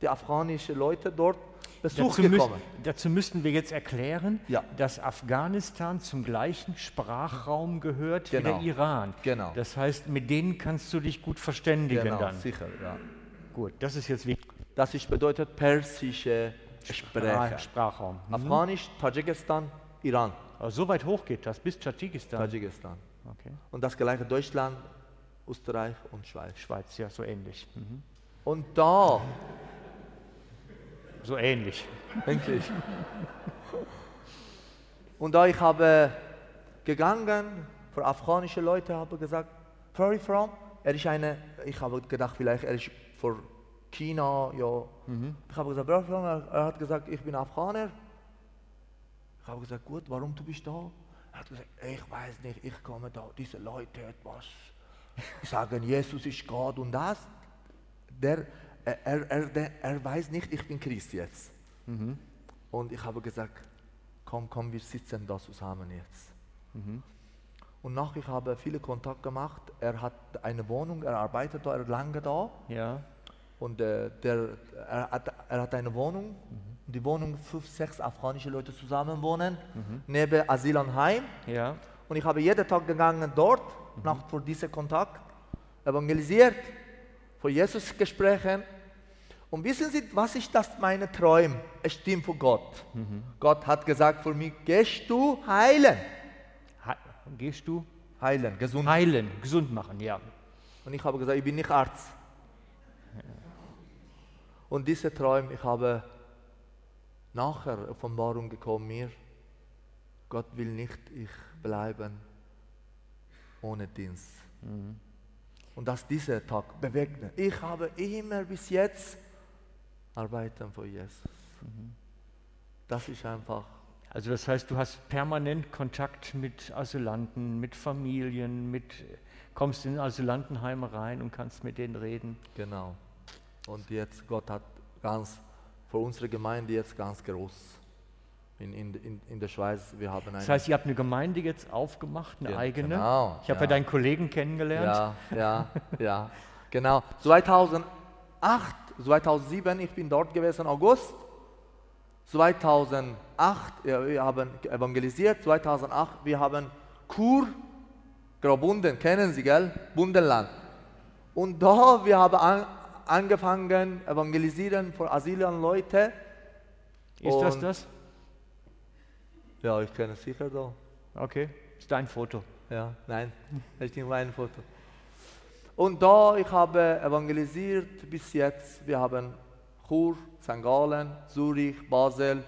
die afghanische Leute dort Besuch Dazu, müß, dazu müssten wir jetzt erklären, Ja. dass Afghanistan zum gleichen Sprachraum gehört wie Genau. der Iran. Genau. Das heißt, mit denen kannst du dich gut verständigen Genau, dann. sicher, ja. Gut, das ist jetzt wichtig. Das ist bedeutet persische Sprache. Sprachraum. Mhm. Afghanisch, Tadschikistan, Iran, Aber so weit hoch geht das, bis Tadschikistan. Tadschikistan. Okay. Und das gleiche Deutschland, Österreich und Schweiz. Schweiz, ja, so ähnlich. Mhm. Und da, So ähnlich. Endlich. Und da ich habe gegangen, für afghanische Leute habe gesagt, where are you from? Er ist eine, ich habe gedacht, vielleicht er ist für China, ja. Ich habe gesagt? Er, hat gesagt, ich bin Afghaner. Ich habe gesagt, gut, warum du bist da? Er hat gesagt, ich weiß nicht, ich komme da, diese Leute etwas sagen, Jesus ist Gott und das. Der, er, er, er, der, er weiß nicht, ich bin Christ jetzt. Und ich habe gesagt, komm, komm, wir sitzen da zusammen jetzt. Und nach ich habe viele Kontakte gemacht. Er hat eine Wohnung, er arbeitet da, er lange da. Ja. Und äh, der, er, hat, er hat eine Wohnung. Die Wohnung, fünf, sechs afghanische Leute zusammen wohnen, neben Asylanheim. Ja. Und ich habe jeden Tag gegangen dort, nach für diesen Kontakt, evangelisiert, für Jesus gesprochen. Und wissen Sie, was ist das meine Träume? Es stimmt für Gott. Gott hat gesagt für mich, gehst du heilen. He gehst du? Heilen, gesund. Heilen, gesund machen, ja. Und ich habe gesagt, ich bin nicht Arzt. Und diese Träume, ich habe nachher Offenbarung gekommen mir, Gott will nicht ich bleiben ohne Dienst. Und dass dieser Tag bewegt. Ich habe immer bis jetzt arbeiten für Jesus. Das ist einfach, Also das heißt, du hast permanent Kontakt mit Asylanten, mit Familien, mit kommst in Asylantenheime rein und kannst mit denen reden. genau. Und jetzt, Gott hat ganz, für unsere Gemeinde jetzt ganz groß. In, in, in, der Schweiz, wir haben eine... Das heißt, ihr habt eine Gemeinde jetzt aufgemacht, eine Ja, eigene. genau, ich habe ja. ja. deinen Kollegen kennengelernt. Ja, ja, ja, genau. 2008, 2007, ich bin dort gewesen, August. 2008, ja, wir haben evangelisiert. 2008, wir haben Kur, Graubünden, kennen Sie, gell? Bundenland. Und da, wir haben an, angefangen evangelisieren für Asylern-Leute. Ist das das? Ja, ich kenne es sicher da. Okay, ist dein Foto. Ja, nein, das ist nicht mein Foto. Und da, ich habe evangelisiert bis jetzt. Wir haben Chur, St. Gallen, Zürich, Basel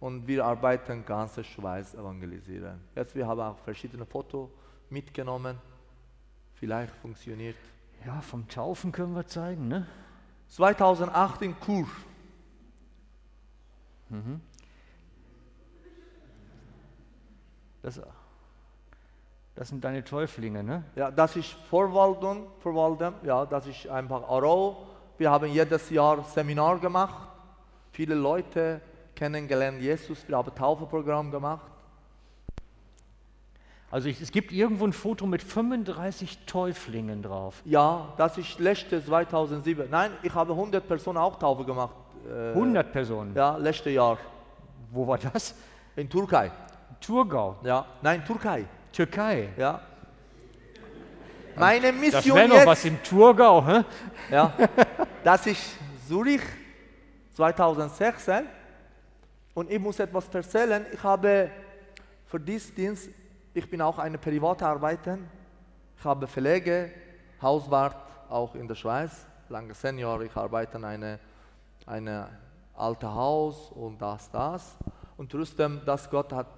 und wir arbeiten ganze Schweiz evangelisieren. Jetzt wir haben auch verschiedene Fotos mitgenommen. Vielleicht funktioniert. Ja, vom Taufen können wir zeigen, ne? 2008 in Chur. Das, das sind deine Täuflinge, ne? Ja, das ist Vorwalden, Vorwalden, ja, das ist einfach Aro. Wir haben jedes Jahr Seminar gemacht, viele Leute kennengelernt Jesus, wir haben Taufeprogramm gemacht. Also ich, es gibt irgendwo ein Foto mit 35 Täuflingen drauf. Ja, das ist letzte 2007. Nein, ich habe 100 Personen auch Taufe gemacht. äh, 100 Personen. Ja, letztes Jahr Wo war das? in Türkei. Thurgau, Ja, nein, Türkei. Türkei. Ja. Meine Das Mission wäre noch was im Thurgau, hä? ja, das ist Zürich 2016 und ich muss etwas erzählen. Ich habe für diesen Dienst, ich bin auch eine private Arbeiter. Ich habe Pflege, Hauswart auch in der Schweiz, lange Senior. Ich arbeite in eine, eine alte Haus und das, das. Und trotzdem, dass Gott hat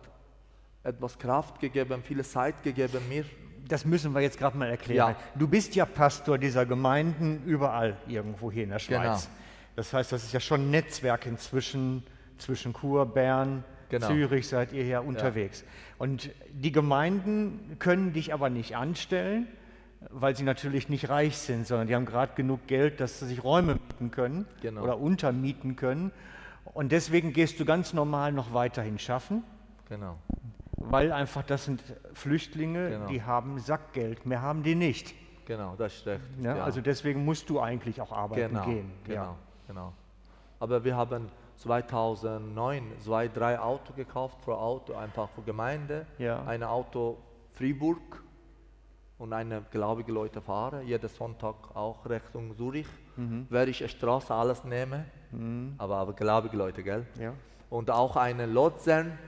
etwas Kraft gegeben, viele Zeit gegeben mir. Das müssen wir jetzt gerade mal erklären. Ja. Du bist ja Pastor dieser Gemeinden überall irgendwo hier in der Schweiz. Genau. Das heißt, das ist ja schon ein Netzwerk inzwischen zwischen Chur, Bern, Genau. Zürich seid ihr ja unterwegs. Und die Gemeinden können dich aber nicht anstellen, weil sie natürlich nicht reich sind, sondern die haben gerade genug Geld, dass sie sich Räume mieten können Genau. oder untermieten können. Und deswegen gehst du ganz normal noch weiterhin schaffen. Genau. Weil einfach das sind Flüchtlinge, Genau. die haben Sackgeld, mehr haben die nicht. Genau, das recht. Ja, ja. Also deswegen musst du eigentlich auch arbeiten genau, gehen. Genau, Ja. genau. Aber wir haben 2009 zwei, drei Autos gekauft für Auto, einfach für Gemeinde. Ja. Ein Auto Fribourg und eine gläubige Leute fahren, jeden Sonntag auch Richtung Zürich. Mhm. Werde ich Straße alles nehmen, aber, aber gläubige Leute, gell? Ja. Und auch eine Luzern.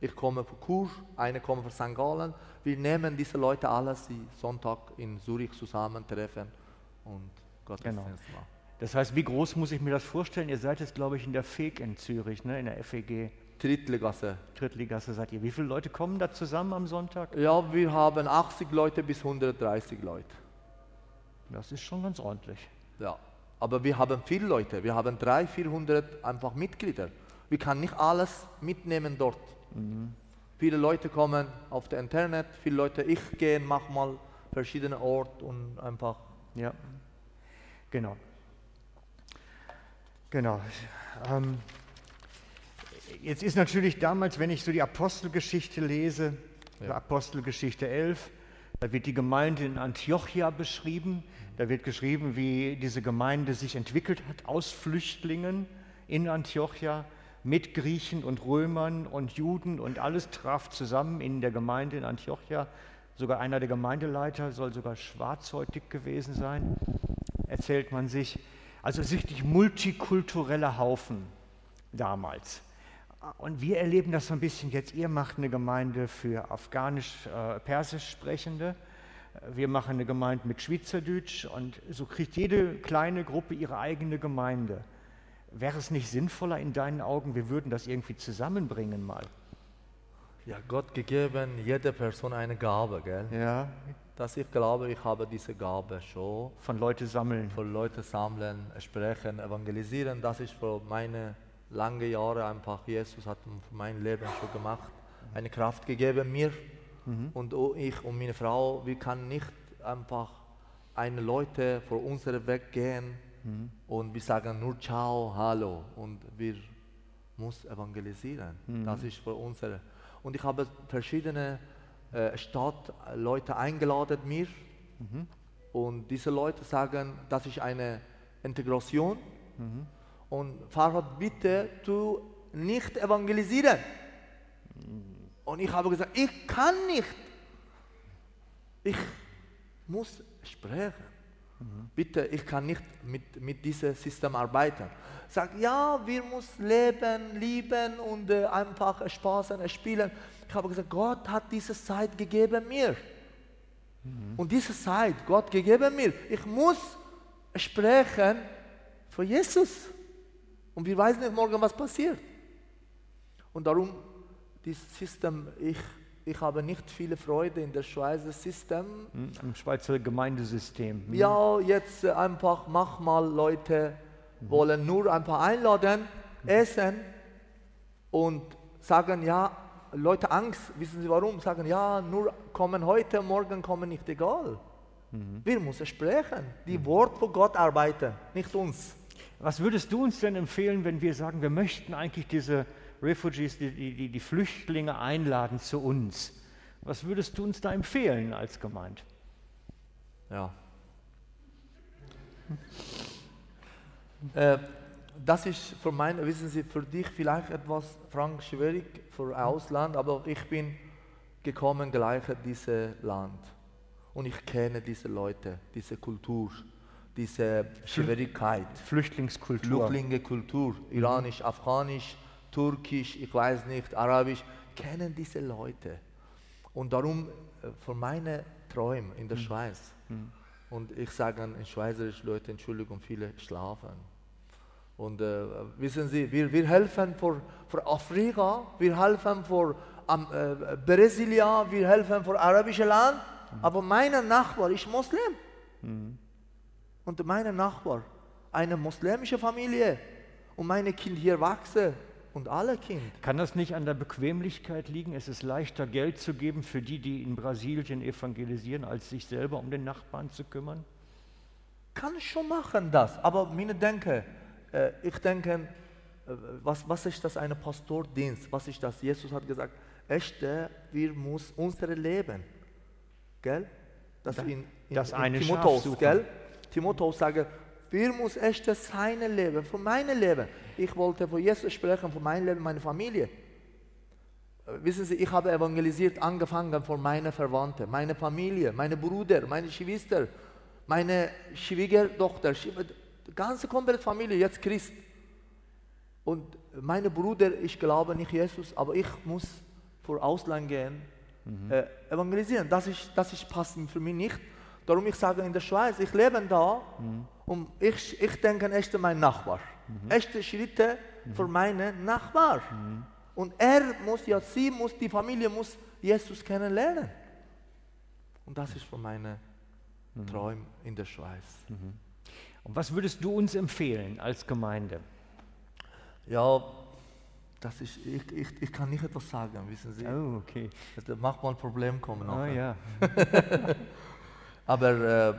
Ich komme von Chur, eine kommt von St. Gallen. Wir nehmen diese Leute alles, die Sonntag in Zürich zusammentreffen und Gottesdienst machen. Das heißt, wie groß muss ich mir das vorstellen? Ihr seid jetzt, glaube ich, in der FEG in Zürich, ne? in der FEG. Drittligasse. Drittligasse seid ihr. Wie viele Leute kommen da zusammen am Sonntag? Ja, wir haben 80 Leute bis 130 Leute. Das ist schon ganz ordentlich. Ja. Aber wir haben viele Leute. Wir haben 300, 400 einfach Mitglieder. Wir können nicht alles mitnehmen dort. Viele Leute kommen auf das Internet, viele Leute, ich gehe, mach mal verschiedene Orte und einfach. Ja, genau. Genau. Ähm, jetzt ist natürlich damals, wenn ich so die Apostelgeschichte lese, Ja. Apostelgeschichte 11, da wird die Gemeinde in Antiochia beschrieben. Da wird geschrieben, wie diese Gemeinde sich entwickelt hat aus Flüchtlingen in Antiochia mit Griechen und Römern und Juden und alles traf zusammen in der Gemeinde in Antiochia. Sogar einer der Gemeindeleiter soll sogar schwarzhäutig gewesen sein, erzählt man sich. Also richtig multikultureller Haufen damals. Und wir erleben das so ein bisschen jetzt. Ihr macht eine Gemeinde für afghanisch-persisch äh, Sprechende. Wir machen eine Gemeinde mit Schweizerdeutsch und so kriegt jede kleine Gruppe ihre eigene Gemeinde. Wäre es nicht sinnvoller in deinen Augen, wir würden das irgendwie zusammenbringen mal? Ja, Gott gegeben, jede Person eine Gabe, gell? Ja. Dass ich glaube, ich habe diese Gabe schon. Von Leute sammeln. Von Leute sammeln, sprechen, evangelisieren. Das ist für meine lange Jahre einfach, Jesus hat für mein Leben schon gemacht, eine Kraft gegeben mir. Mhm. Und ich und meine Frau, wir können nicht einfach eine Leute vor unserem Weg gehen mhm. und wir sagen nur Ciao, Hallo und wir müssen evangelisieren. Mhm. Das ist für unsere. Und ich habe verschiedene äh, Stadtleute eingeladen mir mhm. und diese Leute sagen, das ist eine Integration. Mhm. Und Farhad, bitte tu nicht evangelisieren. Und ich habe gesagt, ich kann nicht. Ich muss sprechen. Mhm. Bitte, ich kann nicht mit, mit diesem System arbeiten. Sagt, ja, wir müssen leben, lieben und äh, einfach Spaß spielen. Ich habe gesagt, Gott hat diese Zeit gegeben mir. Mhm. Und diese Zeit, Gott gegeben mir. Ich muss sprechen für Jesus. Und wir wissen nicht morgen, was passiert. Und darum dieses System, ich, ich habe nicht viele Freude in das Schweizer System. Hm, Im Schweizer Gemeindesystem. Hm. Ja, jetzt einfach, mach mal Leute mhm. wollen nur einfach einladen, mhm. essen und sagen, ja, Leute Angst, wissen Sie warum? Sagen, ja, nur kommen heute, morgen kommen nicht, egal. Mhm. Wir müssen sprechen, die mhm. Wort von Gott arbeiten, nicht uns. Was würdest du uns denn empfehlen, wenn wir sagen, wir möchten eigentlich diese Refugees, die, die, die Flüchtlinge einladen zu uns. Was würdest du uns da empfehlen als Gemeinde? Ja. äh, das ist für meine, wissen Sie, für dich vielleicht etwas, Frank, schwierig für Ausland, aber ich bin gekommen gleich in dieses Land und ich kenne diese Leute, diese Kultur, diese Schwierigkeit. Flüchtlingskultur. Flüchtlingekultur, iranisch, afghanisch, Türkisch, ich weiß nicht, Arabisch, kennen diese Leute. Und darum äh, von meinen Träumen in der mhm. Schweiz. Mhm. Und ich sage in Schweizerisch, Leute, Entschuldigung, viele schlafen. Und äh, wissen Sie, wir, wir helfen für, für Afrika, wir helfen für ähm, äh, Brasilia, wir helfen für arabische Land. Mhm. Aber mein Nachbar ist Muslim. Mhm. Und mein Nachbar, eine muslimische Familie. Und meine Kinder hier wachsen und alle Kinder. Kann das nicht an der Bequemlichkeit liegen? Es ist leichter, Geld zu geben für die, die in Brasilien evangelisieren, als sich selber um den Nachbarn zu kümmern? Kann ich schon machen, das. Aber meine denke, ich denke, äh, was, was ist das, ein Pastordienst? Was ist das? Jesus hat gesagt, echte, wir müssen unser Leben, gell? Das, in, in, das in eine Timotheus, gell? Timotheus sagt, wir müssen echt seine Leben, von meinem Leben. Ich wollte von Jesus sprechen, von meinem Leben, meiner Familie. Wissen Sie, ich habe evangelisiert, angefangen von meinen Verwandten, meiner Familie, meine Brüder, meine Schwester, meine Schwiegertochter, ganze komplette Familie, jetzt Christ. Und meine Brüder, ich glaube nicht Jesus, aber ich muss vor Ausland gehen, mhm. äh, evangelisieren. Das ist, das ist passend für mich nicht. Darum ich sage in der Schweiz, ich lebe da mhm. und ich, ich denke echt an meinen Nachbar. Mhm. Echte Schritte mhm. für meinen Nachbar. Mhm. Und er muss ja, sie muss, die Familie muss Jesus kennenlernen. Und das ist für meine mhm. Träume in der Schweiz. Und was würdest du uns empfehlen als Gemeinde? Ja, das ist, ich, ich, ich kann nicht etwas sagen, wissen Sie. Oh, okay. Da macht mal ein Problem kommen. Oh, ja. Aber äh,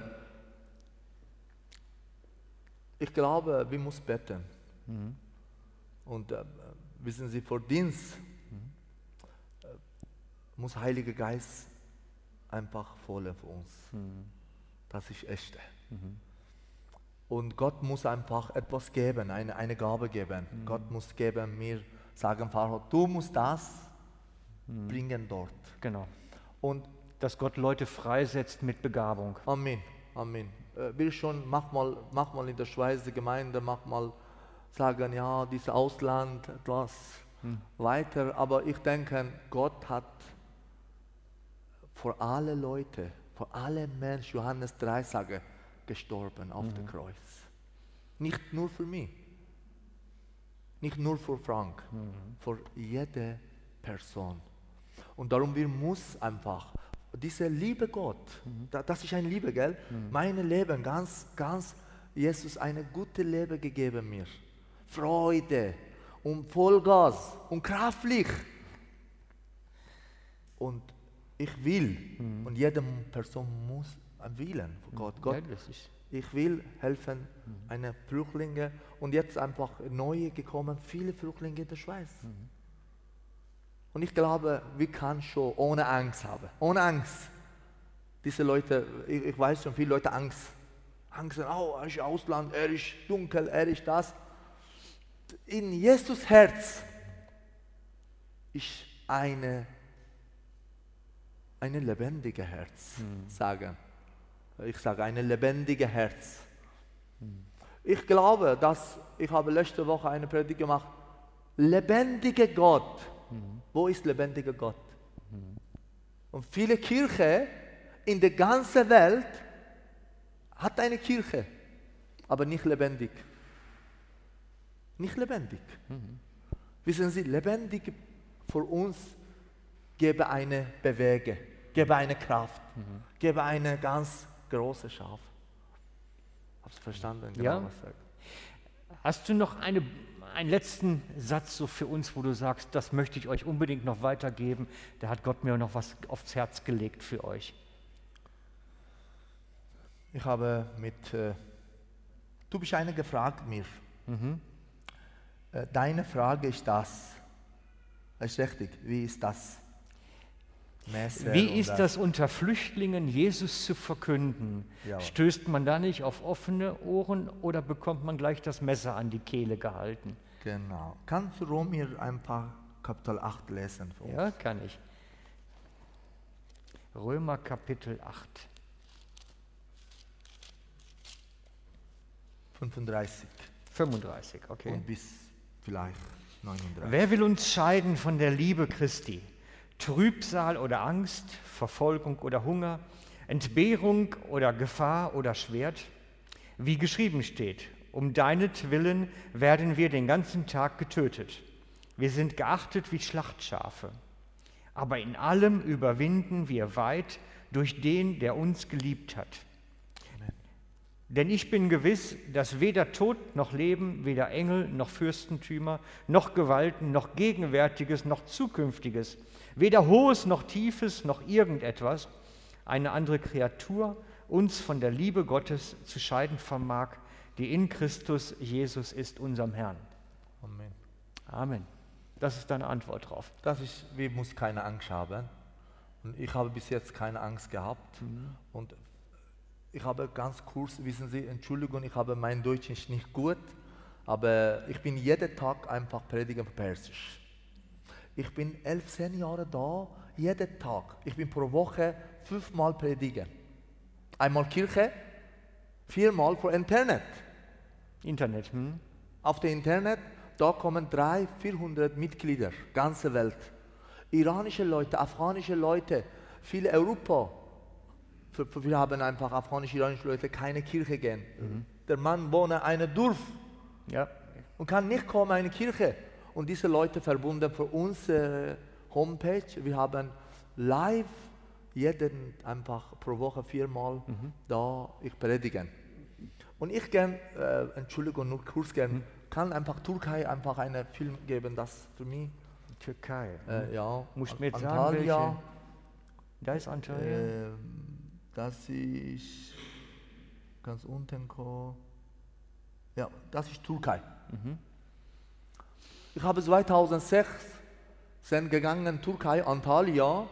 ich glaube, wir müssen beten. Mhm. Und äh, wissen Sie, vor Dienst mhm. äh, muss Heiliger Geist einfach voll für uns. Mhm. Das ist echt. Mhm. Und Gott muss einfach etwas geben, eine, eine Gabe geben. Mhm. Gott muss geben, mir sagen, Pfarrer, du musst das mhm. bringen dort. Genau. Und dass Gott Leute freisetzt mit Begabung. Amen. Amen. äh, will schon manchmal, manchmal in der Schweiz die Gemeinde manchmal sagen, ja, dieses Ausland etwas hm. weiter, aber ich denke, Gott hat vor alle Leute, vor alle Menschen, Johannes 3 sage, gestorben auf mhm. dem Kreuz. Nicht nur für mich, nicht nur für Frank, mhm. für jede Person. Und darum wir muss einfach diese Liebe Gott, mhm. das ist ein Liebe, gell? Mhm. Mein Leben, ganz, ganz, Jesus eine gute Leben gegeben mir. Freude und Vollgas und kraftlich. Und ich will, mhm. und jede Person muss wählen für Gott. Gott, ja, ich will helfen, mhm. eine Flüchtlinge und jetzt einfach neue gekommen, viele Flüchtlinge in der Schweiz. Mhm. Und ich glaube, wir können schon ohne Angst haben. Ohne Angst. Diese Leute, ich, ich weiß schon, viele Leute Angst. Angst, oh, er ist Ausland, er ist dunkel, er ist das. In Jesus Herz ist eine, eine lebendige Herz, hm. sagen. Ich sage, eine lebendige Herz. Ich glaube, dass, ich habe letzte Woche eine Predigt gemacht, lebendige Gott Mhm. Wo ist lebendiger Gott? Mhm. Und viele Kirchen in der ganzen Welt hat eine Kirche, aber nicht lebendig. Nicht lebendig. Mhm. Wissen Sie, lebendig für uns gebe eine Bewegung, gebe eine Kraft, gebe eine ganz große Schaf. Hast du verstanden? Genau, ja. Hast du noch eine einen letzten Satz so für uns, wo du sagst, das möchte ich euch unbedingt noch weitergeben. Da hat Gott mir noch was aufs Herz gelegt für euch. Ich habe mit, äh, du bist eine gefragt mir. Mhm. Äh, deine Frage ist das. Das ist richtig. Wie ist das? Wie ist das unter Flüchtlingen, Jesus zu verkünden? Stößt man da nicht auf offene Ohren oder bekommt man gleich das Messer an die Kehle gehalten? Genau. Kannst du Romir ein paar Kapitel 8 lesen? Für uns? Ja, kann ich. Römer Kapitel 8. 35. 35, okay. Und bis vielleicht 39. Wer will uns scheiden von der Liebe Christi? Trübsal oder Angst, Verfolgung oder Hunger, Entbehrung oder Gefahr oder Schwert? Wie geschrieben steht, um deinetwillen werden wir den ganzen Tag getötet. Wir sind geachtet wie Schlachtschafe. Aber in allem überwinden wir weit durch den, der uns geliebt hat. Denn ich bin gewiss, dass weder Tod noch Leben, weder Engel noch Fürstentümer, noch Gewalten, noch Gegenwärtiges, noch Zukünftiges, weder Hohes noch Tiefes, noch irgendetwas, eine andere Kreatur uns von der Liebe Gottes zu scheiden vermag, die in Christus Jesus ist, unserem Herrn. Amen. Amen. Das ist deine Antwort drauf. Das ist, wir müssen keine Angst haben. Und ich habe bis jetzt keine Angst gehabt. Mhm. Und ich habe ganz kurz, wissen Sie, Entschuldigung, ich habe mein Deutsch nicht gut, aber ich bin jeden Tag einfach predigen Persisch. Ich bin elf, zehn Jahre da, jeden Tag. Ich bin pro Woche fünfmal predigen. Einmal Kirche, viermal für Internet. Internet, hm? Auf dem Internet, da kommen 300, 400 Mitglieder, ganze Welt. Iranische Leute, afghanische Leute, viele Europa. Wir haben einfach afghanische, iranische Leute keine Kirche gehen. Mhm. Der Mann wohnt in einem Dorf ja. und kann nicht kommen in eine Kirche und diese Leute verbunden für unsere Homepage. Wir haben live jeden einfach pro Woche viermal mhm. da ich predigen. Und ich gern, äh, Entschuldigung, nur kurz gern, mhm. kann einfach Türkei einfach einen Film geben, das für mich. Türkei. Äh, mhm. ja. Muss mir jetzt sagen, welche? Da ist Antalya. Äh, das ist ganz unten. Ja, das ist Türkei. Mhm. Ich habe 2006 sind gegangen Türkei, Antalya,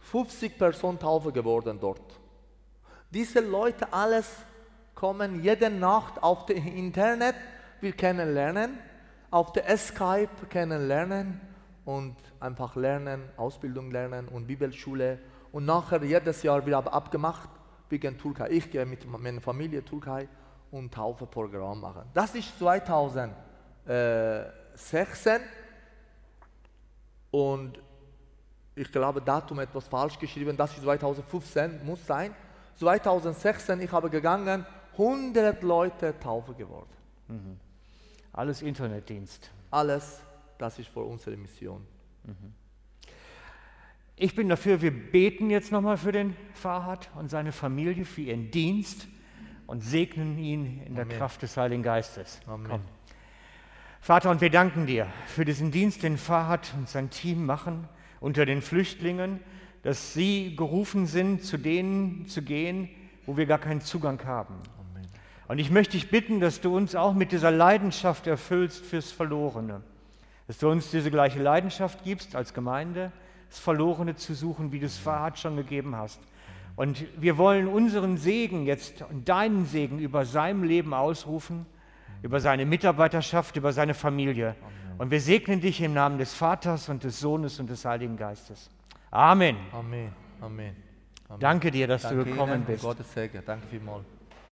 50 Personen Taufe geworden dort. Diese Leute alles kommen jede Nacht auf dem Internet, wir kennenlernen, auf der Skype kennenlernen und einfach lernen, Ausbildung lernen und Bibelschule. Und nachher jedes Jahr, wir haben abgemacht, wir gehen Türkei. Ich gehe mit meiner Familie Türkei und Taufeprogramm machen. Das ist 2016 und ich glaube, Datum etwas falsch geschrieben, das ist 2015, muss sein. 2016, ich habe gegangen, 100 Leute Taufe geworden. Mhm. Alles Internetdienst. Alles, das ist für unsere Mission. Mhm. Ich bin dafür, wir beten jetzt nochmal für den Farhad und seine Familie, für ihren Dienst und segnen ihn in Amen. der Kraft des Heiligen Geistes. Amen. Komm. Vater, und wir danken dir für diesen Dienst, den Farhad und sein Team machen unter den Flüchtlingen, dass sie gerufen sind, zu denen zu gehen, wo wir gar keinen Zugang haben. Amen. Und ich möchte dich bitten, dass du uns auch mit dieser Leidenschaft erfüllst fürs Verlorene. Dass du uns diese gleiche Leidenschaft gibst als Gemeinde, das Verlorene zu suchen, wie du es Farhad schon gegeben hast. Und wir wollen unseren Segen jetzt und deinen Segen über seinem Leben ausrufen, über seine Mitarbeiterschaft, über seine Familie. Und wir segnen dich im Namen des Vaters und des Sohnes und des Heiligen Geistes. Amen. Amen. Amen. Amen. Danke dir, dass Danke du gekommen Ihnen. bist. Gottes Segen. Danke vielmals.